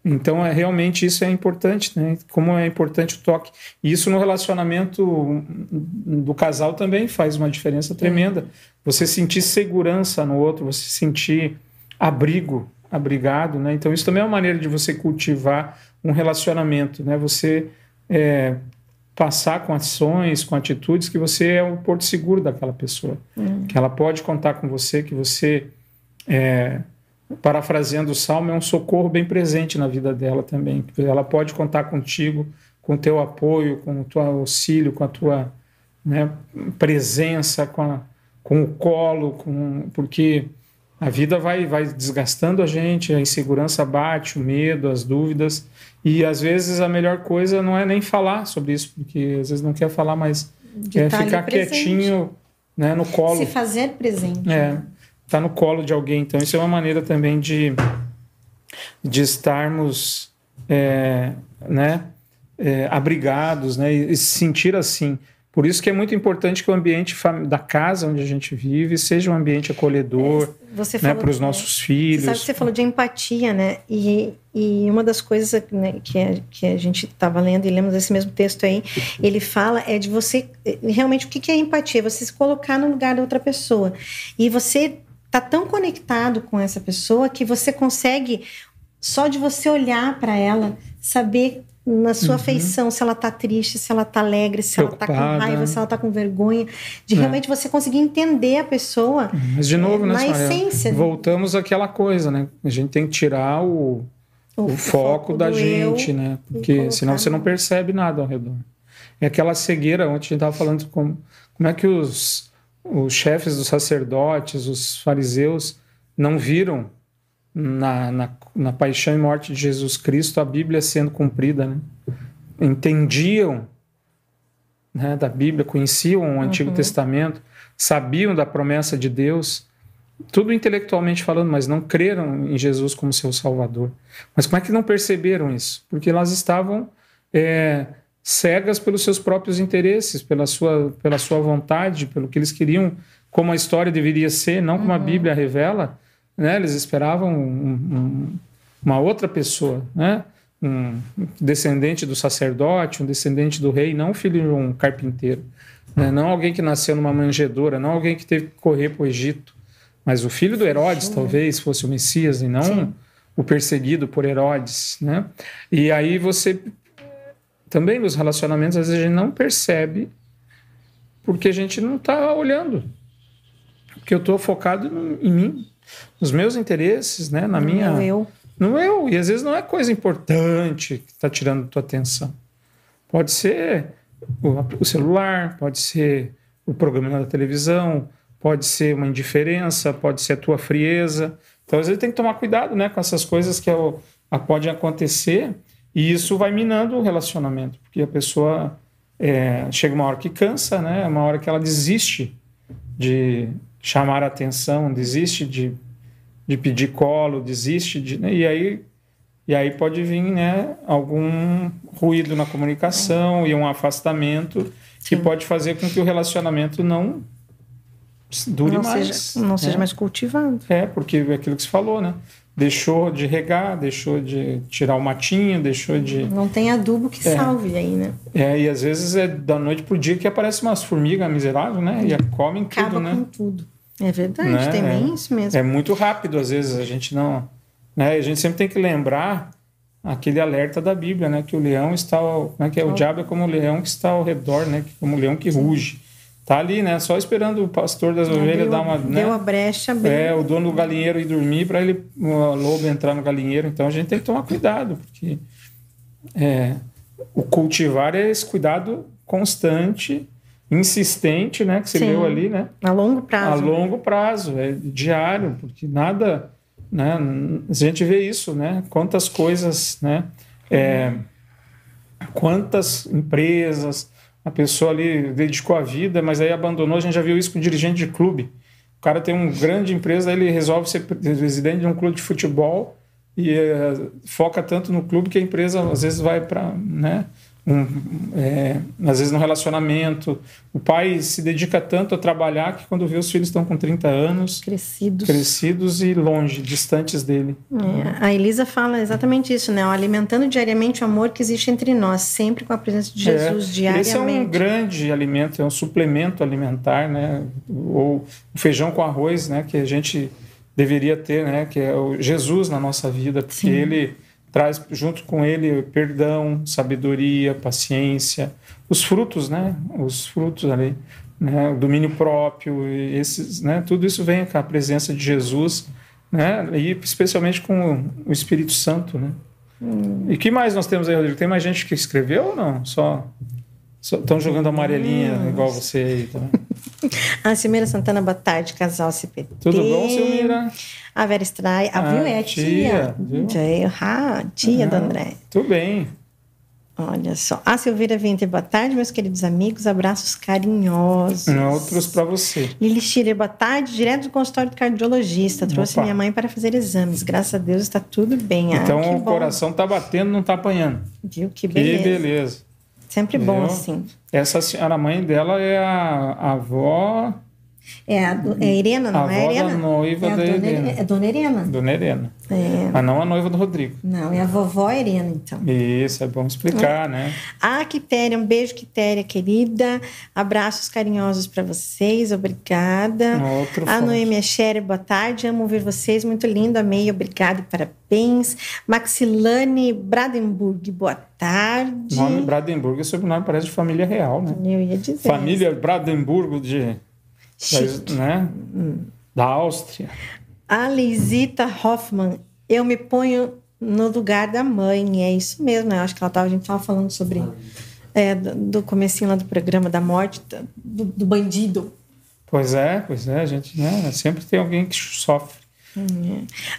Então, é, realmente isso é importante, né? Como é importante o toque. E isso no relacionamento do casal também faz uma diferença tremenda. Você sentir segurança no outro, você sentir abrigo, abrigado, né? Então, isso também é uma maneira de você cultivar um relacionamento, né? Você é, passar com ações, com atitudes que você é o porto seguro daquela pessoa. Hum. Que ela pode contar com você, que você... É, parafraseando o Salmo, é um socorro bem presente na vida dela também. Ela pode contar contigo, com o teu apoio, com o teu auxílio, com a tua né, presença, com, a, com o colo, com, porque a vida vai, vai desgastando a gente, a insegurança bate, o medo, as dúvidas, e às vezes a melhor coisa não é nem falar sobre isso, porque às vezes não quer falar, mas De é ficar quietinho né, no colo. Se fazer presente. É está no colo de alguém. Então, isso é uma maneira também de, de estarmos é, né, é, abrigados né, e, se sentir assim. Por isso que é muito importante que o ambiente da casa onde a gente vive seja um ambiente acolhedor é, né, para os nossos filhos. Você sabe que você falou de empatia, né? E, e uma das coisas né, que, a, que a gente estava lendo e lemos esse mesmo texto aí, ele fala é de você realmente o que, que é empatia? Você se colocar no lugar da outra pessoa e você tá tão conectado com essa pessoa que você consegue só de você olhar para ela saber na sua uhum. feição se ela tá triste, se ela tá alegre, se Preocupada. ela tá com raiva, se ela tá com vergonha, de é. realmente você conseguir entender a pessoa. Mas de novo, é, né, na essência. Voltamos àquela coisa, né? A gente tem que tirar o, o, o foco, foco da gente, né? Porque senão você não percebe nada ao redor. É aquela cegueira, ontem a gente estava falando como, como é que os os chefes dos sacerdotes, os fariseus, não viram na, na, na, paixão e morte de Jesus Cristo a Bíblia sendo cumprida. Né? Entendiam né, da Bíblia, conheciam o Antigo uhum. Testamento, sabiam da promessa de Deus, tudo intelectualmente falando, mas não creram em Jesus como seu Salvador. Mas como é que não perceberam isso? Porque elas estavam é, cegas pelos seus próprios interesses, pela sua, pela sua vontade, pelo que eles queriam, como a história deveria ser, não como uhum. a Bíblia revela. Né? Eles esperavam um, um, uma outra pessoa, né? um descendente do sacerdote, um descendente do rei, não filho de um carpinteiro. Né? Não alguém que nasceu numa manjedoura, não alguém que teve que correr para o Egito. Mas o filho do Herodes, Sim. talvez, fosse o Messias e não Sim. o perseguido por Herodes. Né? E aí você também nos relacionamentos, às vezes a gente não percebe porque a gente não está olhando. Porque eu estou focado em mim, nos meus interesses, né? na minha. No eu. No eu. E às vezes não é coisa importante que está tirando tua atenção. Pode ser o, celular, pode ser o programa da televisão, pode ser uma indiferença, pode ser a tua frieza. Então, às vezes tem que tomar cuidado né, com essas coisas que é podem acontecer e isso vai minando o relacionamento, porque a pessoa é, chega uma hora que cansa, né? Uma hora que ela desiste de chamar a atenção, desiste de, de pedir colo, desiste de. Né? E aí e aí pode vir né, algum ruído na comunicação e um afastamento Sim. que pode fazer com que o relacionamento não dure não mais. Seja, não seja né? mais cultivado. É, porque é aquilo que você falou, né? Deixou de regar, deixou de tirar o matinho, deixou de. Não tem adubo que É. salve aí, né? É, e às vezes é da noite pro dia que aparece umas formigas miseráveis, né? E comem tudo, Acaba né? com tudo. É verdade, Né? tem bem É. isso mesmo. É muito rápido, às vezes, a gente não. Né? A gente sempre tem que lembrar aquele alerta da Bíblia, né? Que o leão está. Ao, como é que é? O diabo é como o leão que está ao redor, né? que- Como o leão que ruge. Tá ali, né? Só esperando o pastor das ovelhas Deu, dar uma. deu Né? a brecha bem. É, o dono do galinheiro ir dormir para ele, o lobo entrar no galinheiro. Então a gente tem que tomar cuidado, porque é, o cultivar é esse cuidado constante, insistente, né? Que você Sim. leu ali, né? A longo prazo. a longo prazo, é diário, porque nada, né? A gente vê isso, né? Quantas coisas, né? É, quantas empresas a pessoa ali dedicou a vida, mas aí abandonou. A gente já viu isso com dirigente de clube. O cara tem uma grande empresa, ele resolve ser presidente de um clube de futebol e é, foca tanto no clube que a empresa às vezes vai para, né? Um, é, às vezes no relacionamento. O pai se dedica tanto a trabalhar que quando vê os filhos estão com 30 anos, Crescidos. crescidos e longe, distantes dele. É, a Elisa fala exatamente isso, né? Alimentando diariamente o amor que existe entre nós, sempre com a presença de Jesus, É, diariamente. Esse é um grande alimento, é um suplemento alimentar, né? Ou o feijão com arroz, né? Que a gente deveria ter, né? Que é o Jesus na nossa vida, porque Sim. ele traz junto com ele perdão, sabedoria, paciência, os frutos, né? Os frutos ali, né? O domínio próprio, esses, né? Tudo isso vem com a presença de Jesus, né? E especialmente com o Espírito Santo, né? E que mais nós temos aí, Rodrigo? Tem mais gente que escreveu ou não? Só estão jogando amarelinha igual você aí também. A Silmeira Santana, boa tarde, casal CPT. Tudo bom, Silmira? A Vera Stray, a Ah, viu? É a tia, tia. ah, tia do Ah. André. Tudo bem. Olha só. A Silveira Winter, boa tarde, meus queridos amigos. Abraços carinhosos. Outros para você. Lili Schiller, boa tarde, direto do consultório do cardiologista. Trouxe Opa. minha mãe para fazer exames. Graças a Deus está tudo bem. Ah, Então que o bom. coração tá batendo, não tá apanhando. Viu? Que Que beleza. Sempre bom assim. Essa senhora, a mãe dela é a, a avó É a, do- é a Irena, não A é a Irena? noiva é a da dona, Irena. É Dona Irena. Dona Helena. É. Mas não a noiva do Rodrigo. Não, é a vovó Irena, então. Isso, é bom explicar, né? Ah, Quitéria, um beijo, Quitéria, querida. Abraços carinhosos para vocês, obrigada. Outro A. Noêmia Scherer, boa tarde, amo ver vocês, muito lindo, amei, obrigada e parabéns. Maxilane Bradenburg, boa tarde. Nome Bradenburgo, esse sobrenome parece de família real, né? Eu ia dizer. Família Bradenburgo de, Chique. né? da Áustria. A Lisita Hoffman, eu me ponho no lugar da mãe, é isso mesmo, eu acho que ela tava, a gente estava falando sobre é, do, do comecinho lá do programa da morte do, do bandido. Pois é, pois é, a gente, né? Sempre tem alguém que sofre.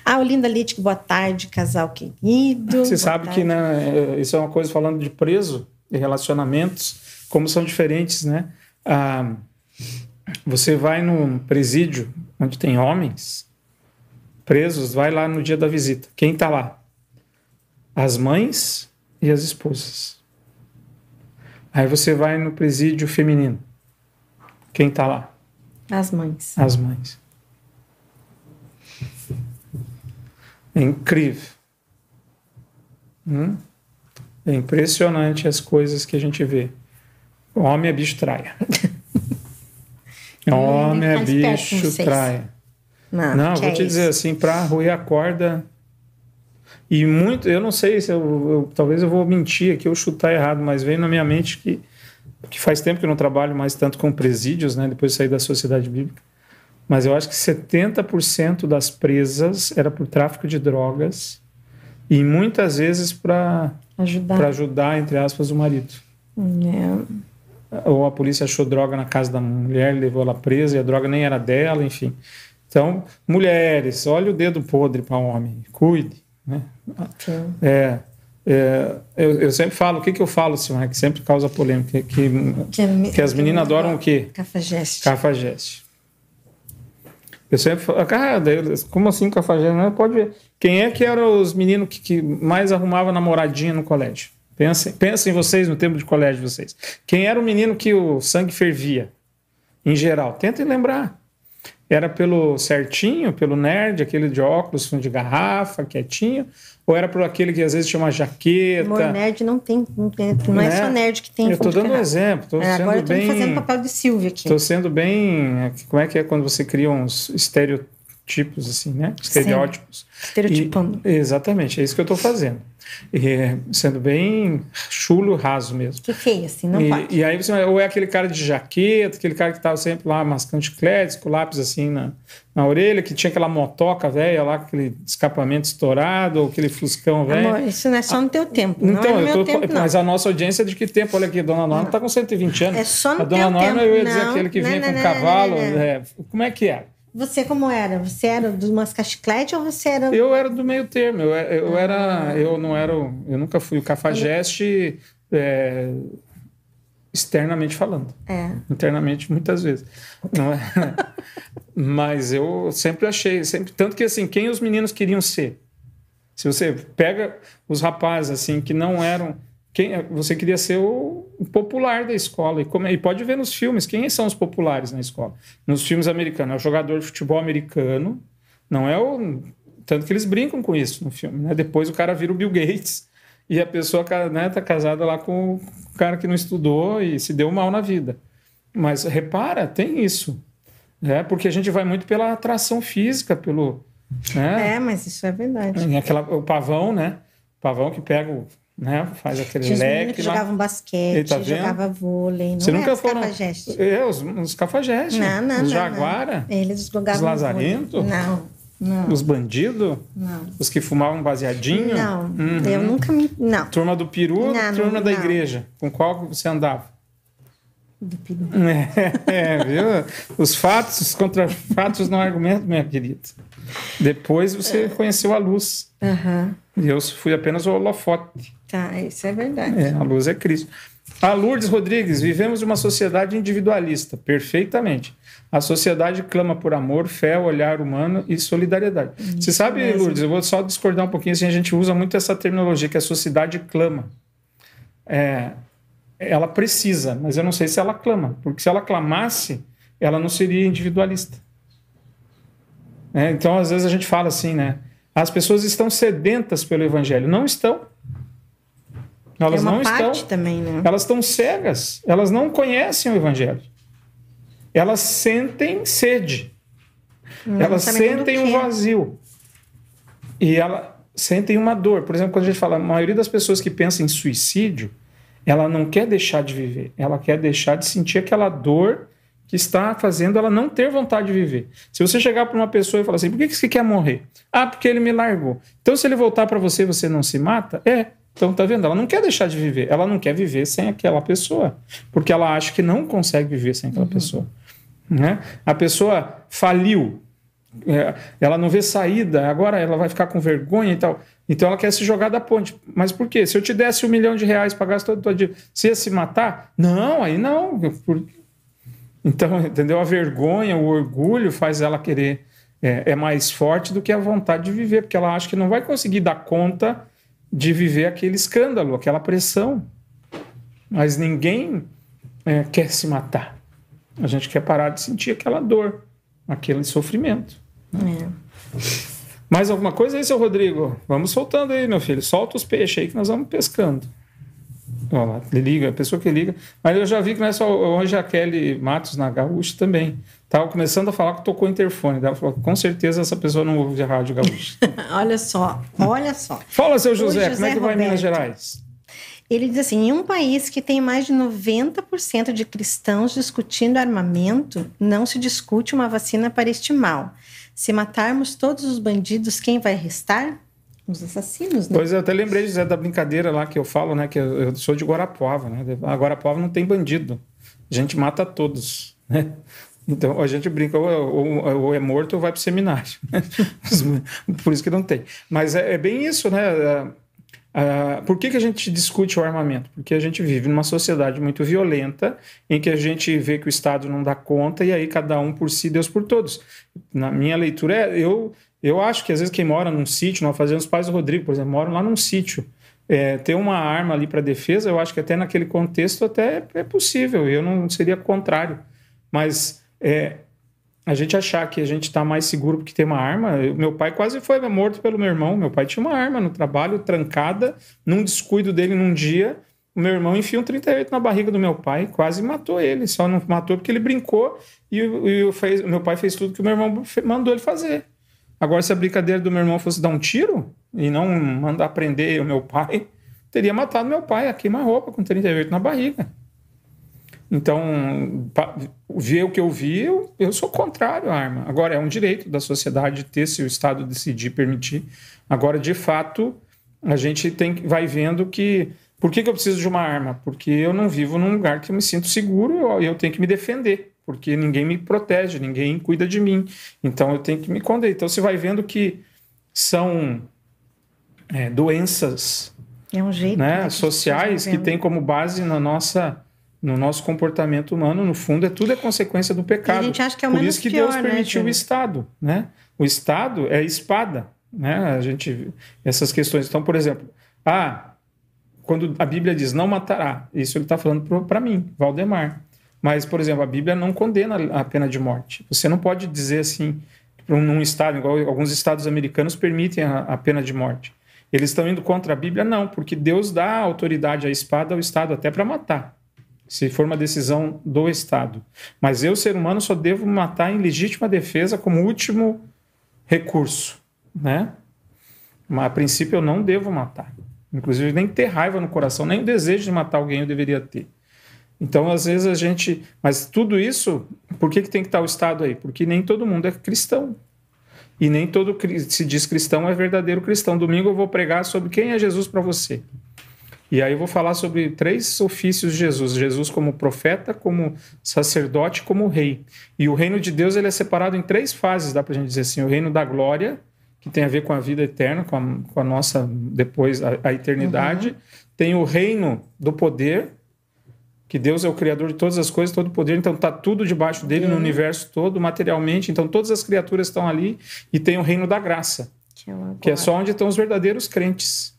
A Olinda Lítico, boa tarde, casal querido. Você Boa sabe tarde. que né, isso é uma coisa falando de preso e relacionamentos, como são diferentes, né? Ah, você vai num presídio onde tem homens presos, vai lá no dia da visita. Quem está lá? As mães e as esposas. Aí você vai no presídio feminino. Quem está lá? As mães. As mães. É incrível. Hum? É impressionante as coisas que a gente vê. Homem é bicho traia. Homem é com bicho traia. Não, Não, vou é te isso? dizer assim, para roer a corda. E muito, eu não sei se eu, eu- talvez eu vou mentir aqui ou chutar errado, mas veio na minha mente que, que faz tempo que eu não trabalho mais tanto com presídios, né? Depois de sair da sociedade bíblica. Mas eu acho que 70% das presas era por tráfico de drogas e muitas vezes para Ajudar. ajudar, entre aspas, o marido. É. Ou a polícia achou droga na casa da mulher, levou ela presa e a droga nem era dela, enfim. Então, mulheres, olha o dedo podre para homem, cuide. Né? É, é, eu, eu sempre falo, o que, que eu falo, Silmar, que sempre causa polêmica, que, que, que as meninas adoram o quê? Cafajeste. Cafajeste. Eu sempre falo, cara, eu- como assim cafajeste? Pode ver. Quem é que eram os meninos que, que mais arrumava namoradinha no colégio? Pensem, pensem vocês no tempo de colégio de vocês. Quem era o menino que o sangue fervia? Em geral, tentem lembrar. Era pelo certinho, pelo nerd, aquele de óculos, fundo de garrafa, quietinho? Ou era por aquele que às vezes tinha uma jaqueta? Humor nerd não tem, não, tem, não é, Né? só nerd que tem. Eu de dando um exemplo, tô É, agora eu tô bem... fazendo papel de Silvia aqui. Estou sendo bem. Como é que é quando você cria uns estereotipos, assim, né? Estereótipos. Estereotipando. E- exatamente, é isso que eu estou fazendo. E, é, sendo bem chulo, raso mesmo. Que feio, assim, não pode. E, e aí você ou é aquele cara de jaqueta, aquele cara que estava sempre lá mascando chiclete, com o lápis assim na, na orelha, que tinha aquela motoca velha lá, aquele escapamento estourado, ou aquele fuscão velho. Amor, isso não é só no teu tempo. não é Então, no eu meu tô, tempo, não. mas a nossa audiência é de que tempo? Olha aqui, a Dona Norma está com 120 anos. É só no A Dona Norma, tempo. eu ia dizer Não, aquele que não, vinha não, com não, cavalo. não, não, não. é, como é que era? Você como era? Você era do mascachiclete ou você era... Eu era do meio termo. Eu, eu era, eu não era, eu nunca fui o cafajeste é, externamente falando. É. internamente muitas vezes. É? Mas eu sempre achei, sempre tanto que assim, quem os meninos queriam ser? Se você pega os rapazes assim que não eram quem você queria ser o popular da escola e, como, e pode ver nos filmes quem são os populares na escola. Nos filmes americanos é o jogador de futebol americano, não é o tanto que eles brincam com isso no filme, né? Depois o cara vira o Bill Gates e a pessoa né, tá casada lá com o cara que não estudou e se deu mal na vida. Mas repara, tem isso. Né? Porque a gente vai muito pela atração física, pelo. Né? É, mas isso é verdade. Aquela, o pavão, né? O pavão que pega, o- né? faz aquele Tinha os leque que lá. jogavam basquete, Tá jogava vôlei. Não Você era nunca os foram. cafajestes. É, os, os cafajestes. Não, não, os não, jaguara. não. Eles jogavam Os lazarento? vôlei. Não, não, Os bandidos. não. Os que fumavam baseadinho. Não, Uhum. eu nunca me... Não, Turma do peru, Não, turma não, da igreja. Com qual você andava? do peru. É, é, viu? Os fatos contra fatos não argumentam, minha querida. Depois você conheceu a luz. E eu fui apenas o holofote. tá, isso é verdade. É, a luz é Cristo. A Lourdes Rodrigues, vivemos uma sociedade individualista, perfeitamente. A sociedade clama por amor, fé, olhar humano e solidariedade. Você sabe, mesmo. Lourdes, eu vou só discordar um pouquinho, assim, a gente usa muito essa terminologia que a sociedade clama. É, ela precisa, mas eu não sei se ela clama, porque se ela clamasse, ela não seria individualista. É, então, às vezes a gente fala assim, né? As pessoas estão sedentas pelo evangelho. Não estão. Elas é não estão. também, né? Elas estão cegas. Elas não conhecem o evangelho. Elas sentem sede. Não elas sentem um que. vazio. E elas sentem uma dor. Por exemplo, quando a gente fala, a maioria das pessoas que pensam em suicídio, ela não quer deixar de viver. Ela quer deixar de sentir aquela dor que está fazendo ela não ter vontade de viver. Se você chegar para uma pessoa e falar assim, por que você quer morrer? Ah, porque ele me largou. Então, se ele voltar para você, você não se mata? É. Então, tá vendo? Ela não quer deixar de viver. Ela não quer viver sem aquela pessoa. Porque ela acha que não consegue viver sem aquela pessoa. Né? A pessoa faliu. É, ela não vê saída, agora ela vai ficar com vergonha e tal. Então ela quer se jogar da ponte. Mas por quê? Se eu te desse um milhão de reais, pagasse todo o tua dívida, você ia se matar? Não, aí não. Então, entendeu? A vergonha, o orgulho faz ela querer. É, é mais forte do que a vontade de viver, porque ela acha que não vai conseguir dar conta de viver aquele escândalo, aquela pressão. Mas ninguém é, quer se matar. A gente quer parar de sentir aquela dor, aquele sofrimento. É. Mais alguma coisa aí, seu Rodrigo? Vamos soltando aí, meu filho. Solta os peixes aí que nós vamos pescando. Liga, a pessoa que liga. Mas eu já vi que não é só hoje a Kelly Matos na Gaúcha também. Tava começando a falar que tocou o interfone. Ela falou, com certeza essa pessoa não ouve a Rádio Gaúcha. olha só, olha só. Fala, seu José, José como é que vai em Minas Roberto. Gerais? Ele diz assim: em um país que tem mais de 90% de cristãos discutindo armamento, não se discute uma vacina para este mal. Se matarmos todos os bandidos, quem vai restar? Os assassinos, né? Pois é, eu até lembrei, José, da brincadeira lá que eu falo, né? Que eu, eu sou de Guarapuava, né? A Guarapuava não tem bandido. A gente mata todos, né? Então a gente brinca, ou, ou- ou é morto ou vai para seminário. né? Por isso que não tem. Mas é, é bem isso, né? Ah, por que, que a gente discute o armamento? Porque a gente vive numa sociedade muito violenta, em que a gente vê que o Estado não dá conta e aí cada um por si, Deus por todos. Na minha leitura, é, eu, eu acho que às vezes quem mora num sítio, numa fazenda, os pais do Rodrigo, por exemplo, moram lá num sítio. É, ter uma arma ali para defesa, eu acho que até naquele contexto até é possível, eu não seria contrário. Mas é, a gente achar que a gente está mais seguro porque tem uma arma. Meu pai quase foi morto pelo meu irmão. Meu pai tinha uma arma no trabalho, trancada, num descuido dele num dia. O meu irmão enfiou um 38 na barriga do meu pai, quase matou ele. Só não matou porque ele brincou e, e fez, meu pai fez tudo que o meu irmão mandou ele fazer. Agora, se a brincadeira do meu irmão fosse dar um tiro e não mandar prender o meu pai, teria matado meu pai a queima-roupa com 38 na barriga. Então, ver o que eu vi, eu, eu sou contrário à arma. Agora, é um direito da sociedade ter, se o Estado decidir permitir. Agora, de fato, a gente tem, vai vendo que. Por que, que eu preciso de uma arma? Porque eu não vivo num lugar que eu me sinto seguro eu, eu tenho que me defender. Porque ninguém me protege, ninguém cuida de mim. Então, eu tenho que me esconder. Então, você vai vendo que são é, doenças é um jeito, né, sociais que têm como base na nossa no nosso comportamento humano, no fundo, é tudo é consequência do pecado. E a gente acha que é o Por isso que pior, Deus né, permitiu né, o Estado, né? O Estado é espada, né? A gente essas questões. Então, por exemplo, ah, quando a Bíblia diz não matará, isso ele está falando para mim, Valdemar. Mas, por exemplo, a Bíblia não condena a pena de morte. Você não pode dizer assim, num estado, igual alguns estados americanos permitem a, a pena de morte. Eles estão indo contra a Bíblia? Não, porque Deus dá autoridade à espada ao Estado até para matar se for uma decisão do Estado. Mas eu, ser humano, só devo matar em legítima defesa como último recurso, né? Mas a princípio eu não devo matar. Inclusive nem ter raiva no coração, nem o desejo de matar alguém eu deveria ter. Então, às vezes a gente. Mas tudo isso, por que, que tem que estar o Estado aí? Porque nem todo mundo é cristão. E nem todo se diz cristão é verdadeiro cristão. Domingo eu vou pregar sobre quem é Jesus para você. E aí eu vou falar sobre três ofícios de Jesus: Jesus como profeta, como sacerdote, como rei. E o reino de Deus ele é separado em três fases, dá para a gente dizer assim: o reino da glória, que tem a ver com a vida eterna, com a, com a nossa depois a, a eternidade. Uhum. Tem o reino do poder, que Deus é o criador de todas as coisas, todo o poder, então está tudo debaixo dele no universo todo, materialmente, então todas as criaturas estão ali. E tem o reino da graça, que é, que é só onde estão os verdadeiros crentes.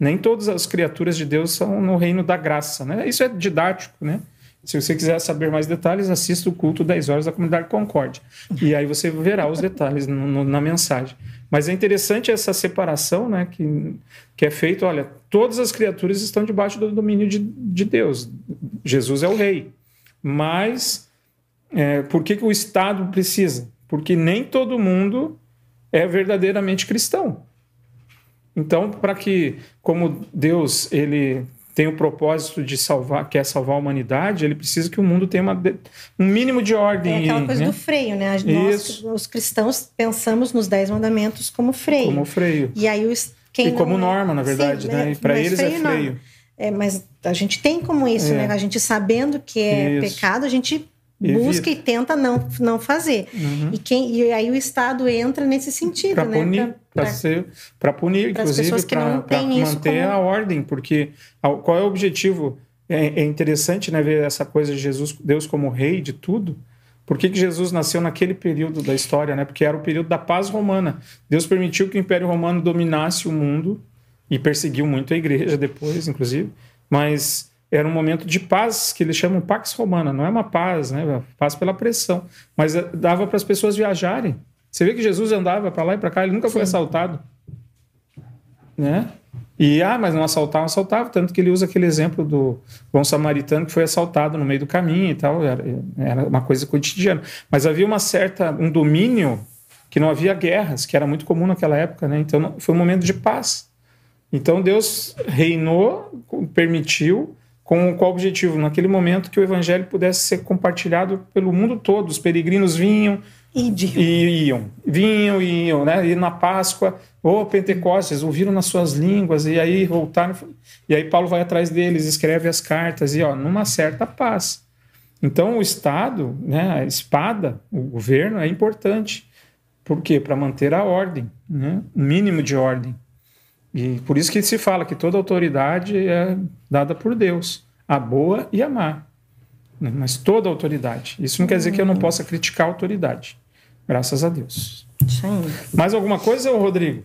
Nem todas as criaturas de Deus são no reino da graça, né? Isso é didático, né? Se você quiser saber mais detalhes, assista o culto 10 horas da comunidade Concórdia. E aí você verá os detalhes no, no, na mensagem. Mas é interessante essa separação né, que, que é feita. Olha, todas as criaturas estão debaixo do domínio de, de Deus. Jesus é o rei. Mas é, por que, que o Estado precisa? Porque nem todo mundo é verdadeiramente cristão. Então, para que, como Deus ele tem o propósito de salvar, quer salvar a humanidade, ele precisa que o mundo tenha uma, um mínimo de ordem. É aquela coisa né? do freio, né? Nós, os cristãos, pensamos nos Dez Mandamentos como freio. Como freio. E aí os quem e como é, norma, na verdade, sim, né? né? Para eles é freio, é freio. É, mas a gente tem como isso, é. né? A gente sabendo que é isso. pecado, a gente busca e tenta não, não fazer. Uhum. E, quem, e aí o Estado entra nesse sentido, pra né? Punir, para punir, inclusive, para manter como... a ordem, porque qual é o objetivo? É, é, interessante né, ver essa coisa de Jesus, Deus como rei de tudo. Por que, que Jesus nasceu naquele período da história? Né? Porque era o período da paz romana. Deus permitiu que o Império Romano dominasse o mundo e perseguiu muito a igreja depois, inclusive. Mas era um momento de paz que eles chamam Pax Romana, não é uma paz, né? Paz pela pressão, mas eh, dava para as pessoas viajarem. Você vê que Jesus andava para lá e para cá, ele nunca Sim. foi assaltado, né? E ah, mas não assaltava, assaltava, tanto que ele usa aquele exemplo do bom samaritano que foi assaltado no meio do caminho e tal, era, era uma coisa cotidiana. Mas havia uma certa um domínio que não havia guerras, que era muito comum naquela época, né? Então foi um momento de paz. Então Deus reinou, permitiu com qual objetivo? Naquele momento que o evangelho pudesse ser compartilhado pelo mundo todo. Os peregrinos vinham e iam. Vinham e iam, né? E na Páscoa, ou Pentecostes, ouviram nas suas línguas e aí voltaram. E aí Paulo vai atrás deles, escreve as cartas e, ó, numa certa paz. Então o Estado, né, a espada, o governo é importante. Por quê? Para manter a ordem, né? um mínimo de ordem. E por isso que se fala que toda autoridade é dada por Deus, a boa e a má. Né? Mas toda autoridade. Isso não quer dizer que eu não possa criticar a autoridade. Graças a Deus. Mais alguma coisa, Rodrigo?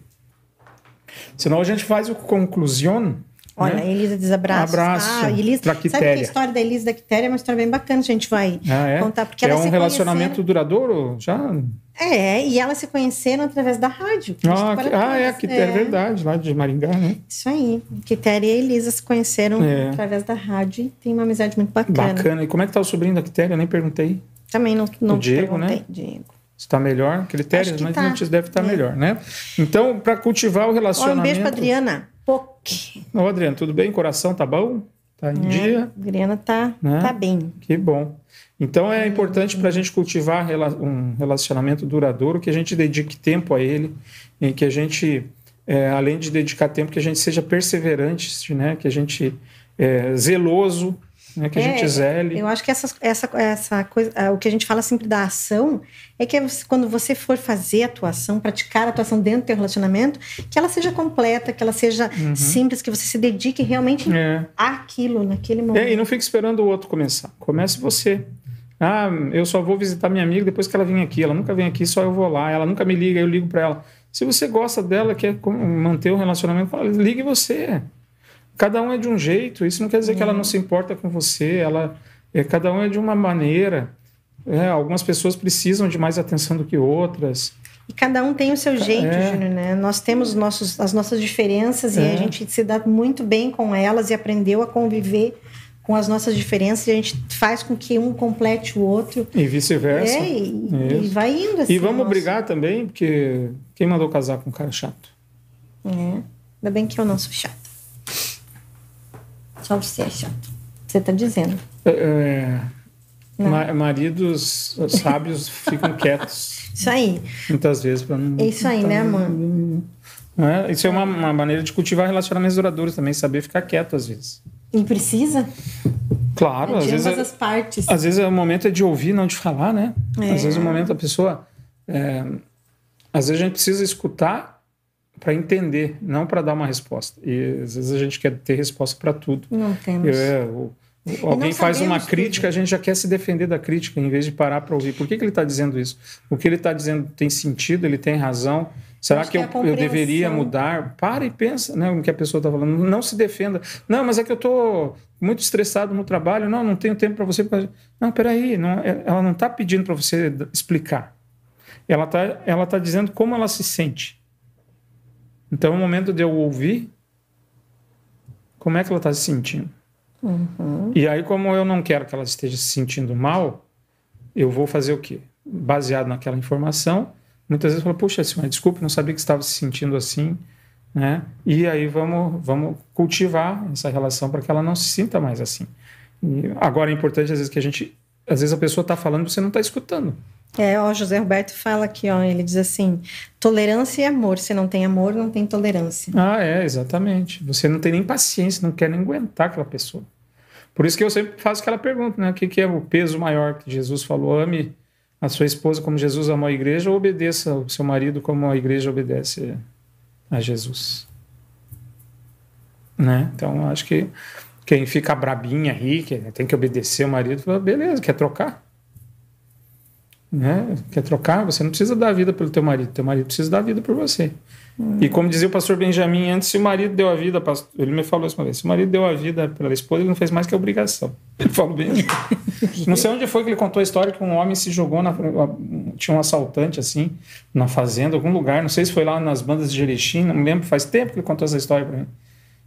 Senão a gente faz o conclusão Olha, né? a Elisa diz. Abraço Ah, Elisa, sabe que Quitéria. a história da Elisa da Quitéria é uma história bem bacana, a gente vai Ah, é? contar. Porque é um relacionamento duradouro? Já? conheceram- É, e elas se conheceram através da rádio. Ah, que- ah, é, todas. que é verdade, lá de Maringá, né? Isso aí. Quitéria e a Elisa se conheceram É. através da rádio e tem uma amizade muito bacana. Bacana. E como é que tá o sobrinho da Quitéria? Eu nem perguntei. Também não, não O Diego, perguntei. né? Diego. Se tá melhor, Critério, Acho que mas tá. te- deve estar É. melhor, né? Então, para cultivar o Ó, relacionamento. um beijo pra Adriana. Poc. Ô, Adriano, tudo bem? Coração tá bom? Tá em dia? A Adriana tá, Né? tá bem. Que bom. Então é importante para a gente cultivar um relacionamento duradouro, que a gente dedique tempo a ele, e que a gente, é, além de dedicar tempo, que a gente seja perseverante, né? que a gente é zeloso, né? que a É, gente zele. Eu acho que essa, essa, essa coisa, ah, o que a gente fala sempre da ação, é que você- quando você for fazer a atuação, praticar a atuação dentro do teu relacionamento, que ela seja completa, que ela seja simples, que você se dedique realmente É. àquilo, naquele momento. É, e não fique esperando o outro começar. Comece você. Ah, eu só vou visitar minha amiga depois que ela vem aqui. Ela nunca vem aqui, só eu vou lá. Ela nunca me liga, eu ligo para ela. Se você gosta dela, quer manter o relacionamento, fala, ligue você. Cada um é de um jeito. Isso não quer dizer que ela não se importa com você. Ela, é, cada um é de uma maneira. É, algumas pessoas precisam de mais atenção do que outras. E cada um tem o seu jeito, É. Júnior, né? Nós temos nossos, as nossas diferenças e É. a gente se dá muito bem com elas e aprendeu a conviver com as nossas diferenças e a gente faz com que um complete o outro. E vice-versa. É, e, e vai indo assim. E vamos nosso- brigar também, porque quem mandou casar com um cara chato? É. Ainda bem que eu não sou chata. Só você é chato. Você tá dizendo. É, Não. ma- maridos sábios ficam quietos Isso aí. muitas vezes para não. É isso aí, né, amor? Não é? Isso é uma, uma maneira de cultivar relacionamentos duradouros também, saber ficar quieto às vezes. E precisa? Claro, de às vezes, ambas é, as partes. às vezes o momento é de ouvir, não de falar, né? É. Às vezes o momento a pessoa. é, às vezes a gente precisa escutar para entender, não para dar uma resposta. E às vezes a gente quer ter resposta para tudo. Não temos. É, o- o- alguém faz uma crítica, a gente já quer se defender da crítica, em vez de parar para ouvir. Por que, que ele está dizendo isso? O que ele está dizendo tem sentido, ele tem razão. Será Acho que, eu, é eu deveria mudar? Para e pensa né, no que a pessoa está falando. Não se defenda. Não, mas é que eu estou muito estressado no trabalho. Não, não tenho tempo para você. Não, peraí. Não, é- ela não está pedindo para você explicar. Ela está ela tá dizendo como ela se sente. Então, é o momento de eu ouvir como é que ela está se sentindo. Uhum. E aí, como eu não quero que ela esteja se sentindo mal, eu vou fazer o quê? Baseado naquela informação, muitas vezes eu falo, puxa, senhora, desculpe, não sabia que estava se sentindo assim, né? E aí vamos, vamos cultivar essa relação para que ela não se sinta mais assim. E agora é importante, às vezes, que a gente... Às vezes a pessoa está falando e você não está escutando. É, ó, José Roberto fala aqui, ó, ele diz assim: tolerância e amor. Se não tem amor, não tem tolerância. Ah, é, exatamente. Você não tem nem paciência, não quer nem aguentar aquela pessoa. Por isso que eu sempre faço aquela pergunta, né? O que, que é o peso maior que Jesus falou? Ame a sua esposa como Jesus amou a igreja ou obedeça o seu marido como a igreja obedece a Jesus? Né? Então, acho que quem fica brabinha aí, que tem que obedecer o marido, beleza, quer trocar? Né? Quer trocar? Você não precisa dar a vida pelo teu marido, teu marido precisa dar a vida por você. E como dizia o pastor Benjamin antes, se o marido deu a vida, ele me falou isso uma vez, se o marido deu a vida pela esposa, ele não fez mais que obrigação. Ele falou bem. não sei onde foi que ele contou a história que um homem se jogou na tinha um assaltante assim na fazenda, algum lugar, não sei se foi lá nas bandas de Jerechim, não me lembro, faz tempo que ele contou essa história para mim.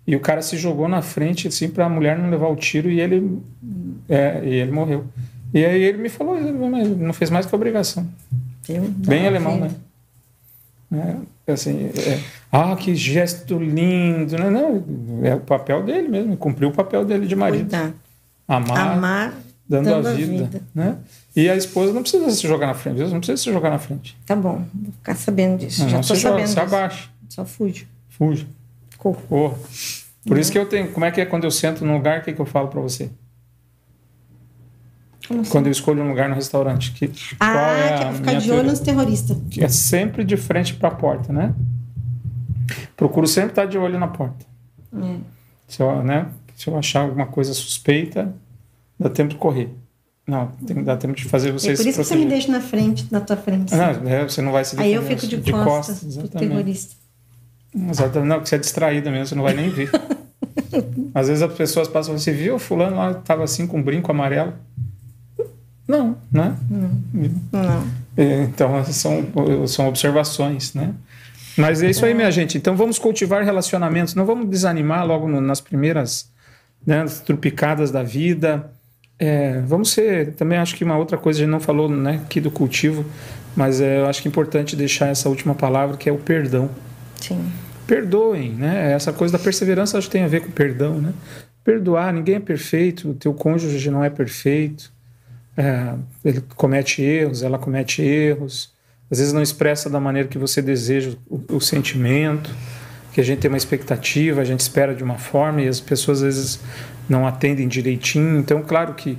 E o cara se jogou na frente assim para a mulher não levar o tiro e ele é, e ele morreu. E aí ele me falou, ele não fez mais que obrigação. Viu? Bem Dá alemão, vida. né? É, assim, é, ah, que gesto lindo. Não, não, é o papel dele mesmo, cumpriu o papel dele de marido. Cuidar. Amar, Amar, dando, dando a a vida. vida. Né? E a esposa não precisa se jogar na frente, Deus não precisa se jogar na frente. tá bom. Vou ficar sabendo disso. Não, Já não se joga, sabendo se abaixa, Só fujo. fuja, Corro. corra. Por isso que eu tenho. Como é que é quando eu sento num lugar, o que, que eu falo para você? Como assim? Quando eu escolho um lugar no restaurante. Que, qual Ah, é que é pra ficar de olho nos terroristas. que é sempre de frente para a porta, né? Procuro sempre estar de olho na porta. É. Se eu, né, se eu achar alguma coisa suspeita, dá tempo de correr. Não, tem que dar tempo de fazer É você por se isso que você me deixa na frente, na tua frente. Não, é, você não vai se Aí eu fico de, de costas, costas, terrorista. Exatamente. Não, porque você é distraída mesmo, você não vai nem ver. Às vezes as pessoas passam, você viu, fulano lá estava assim com um brinco amarelo. Não, né? Não. Não. Então, são, são observações, né? Mas é isso aí, minha gente. Então, vamos cultivar relacionamentos. Não vamos desanimar logo no, nas primeiras né, trupicadas da vida. É, vamos ser... Também acho que uma outra coisa, a gente não falou né, aqui do cultivo, mas é, eu acho que é importante deixar essa última palavra, que é o perdão. Sim. Perdoem, né? Essa coisa da perseverança acho que tem a ver com perdão, né? Perdoar, ninguém é perfeito, o teu cônjuge não é perfeito é, ele comete erros, ela comete erros, às vezes não expressa da maneira que você deseja o, o, sentimento, que a gente tem uma expectativa, a gente espera de uma forma e as pessoas às vezes não atendem direitinho. Então, claro que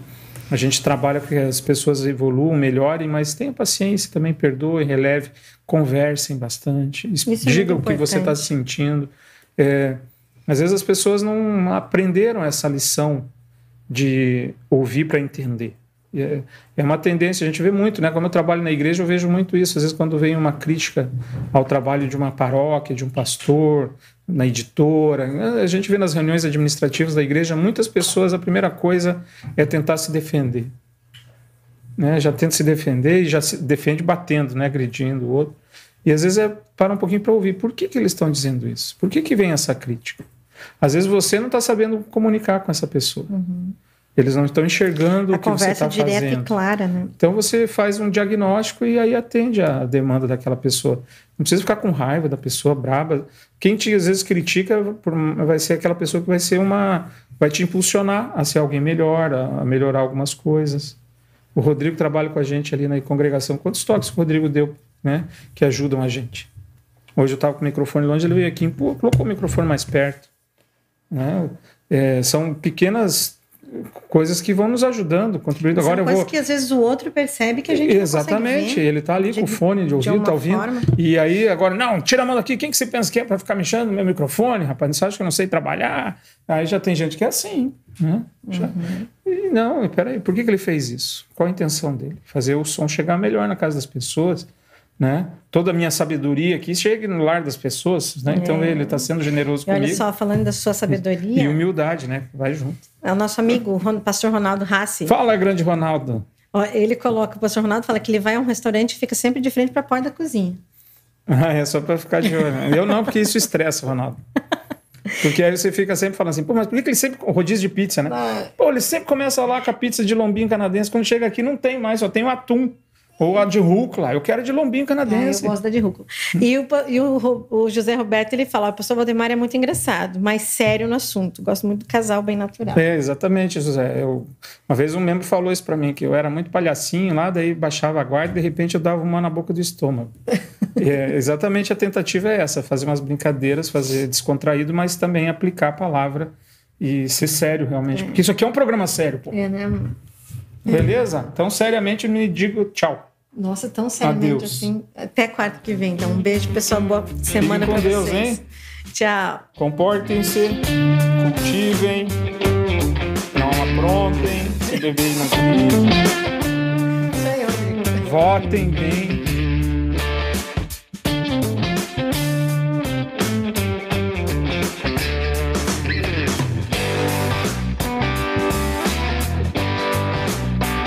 a gente trabalha para que as pessoas evoluam, melhorem, mas tenha paciência também, perdoe, releve, conversem bastante, Isso é diga é o que você está sentindo. É, às vezes as pessoas não aprenderam essa lição de ouvir para entender. É, é uma tendência, a gente vê muito, né? Como eu trabalho na igreja, eu vejo muito isso. Às vezes, quando vem uma crítica ao trabalho de uma paróquia, de um pastor, na editora, a gente vê nas reuniões administrativas da igreja, muitas pessoas, a primeira coisa é tentar se defender. Né? Já tenta se defender e já se defende batendo, né? agredindo o outro. E às vezes é para um pouquinho para ouvir por que, que eles estão dizendo isso, por que, que vem essa crítica. Às vezes você não está sabendo comunicar com essa pessoa. Uhum. Eles não estão enxergando a o que você está fazendo. direta e clara, né? Então você faz um diagnóstico e aí atende a demanda daquela pessoa. Não precisa ficar com raiva da pessoa braba. Quem te às vezes critica vai ser aquela pessoa que vai ser uma vai te impulsionar a ser alguém melhor, a melhorar algumas coisas. O Rodrigo trabalha com a gente ali na congregação. Quantos toques o Rodrigo deu, né, que ajudam a gente? Hoje eu estava com o microfone longe, ele veio aqui, pô, colocou o microfone mais perto. Né? É, são pequenas coisas que vão nos ajudando, contribuindo. São Agora eu vou. que às vezes o outro percebe que a gente Exatamente, ele está ali de, com o fone de ouvido, está ouvindo. Forma. E aí agora, não, tira a mão daqui, quem que você pensa que é para ficar mexendo no meu microfone, rapaz? Você acha que eu não sei trabalhar? Aí já tem gente que é assim, né? Já... Uhum. E não, peraí, por que, que ele fez isso? Qual a intenção dele? Fazer o som chegar melhor na casa das pessoas né? Toda a minha sabedoria aqui chega no lar das pessoas, né? Então é. ele está sendo generoso e comigo. Olha só, falando da sua sabedoria. E humildade, né? Vai junto. É o nosso amigo, o pastor Ronaldo Rassi. Fala, grande Ronaldo. Ele coloca, o pastor Ronaldo fala que ele vai a um restaurante e fica sempre de frente para a porta da cozinha. Ah, é só para ficar de olho. Eu não, porque isso estressa, Ronaldo. Porque aí você fica sempre falando assim, pô, mas por que ele sempre. Rodízio de pizza, né? Não. Pô, ele sempre começa lá com a pizza de lombinho canadense, quando chega aqui não tem mais, só tem o atum. Ou a de rúcula. Eu quero de lombinho canadense. Ah, eu gosto da de rúcula. E, o, e o, o, José Roberto, ele fala, o professor Valdemar é muito engraçado, mas sério no assunto. Gosto muito do casal bem natural. É, exatamente, José. Eu, uma vez um membro falou isso para mim, que eu era muito palhacinho lá, daí baixava a guarda e de repente eu dava uma na boca do estômago. é, exatamente a tentativa é essa, fazer umas brincadeiras, fazer descontraído, mas também aplicar a palavra e ser sério realmente. É. Porque isso aqui é um programa sério, pô. É, né? Beleza? Então, seriamente, me digo tchau. Nossa, tão seriamente Adeus. assim. Até quarta que vem. Então, um beijo, pessoal. Boa semana para vocês. Deus, hein? Tchau. Comportem-se, cultivem, não aprontem, se beberem não criem. Votem bem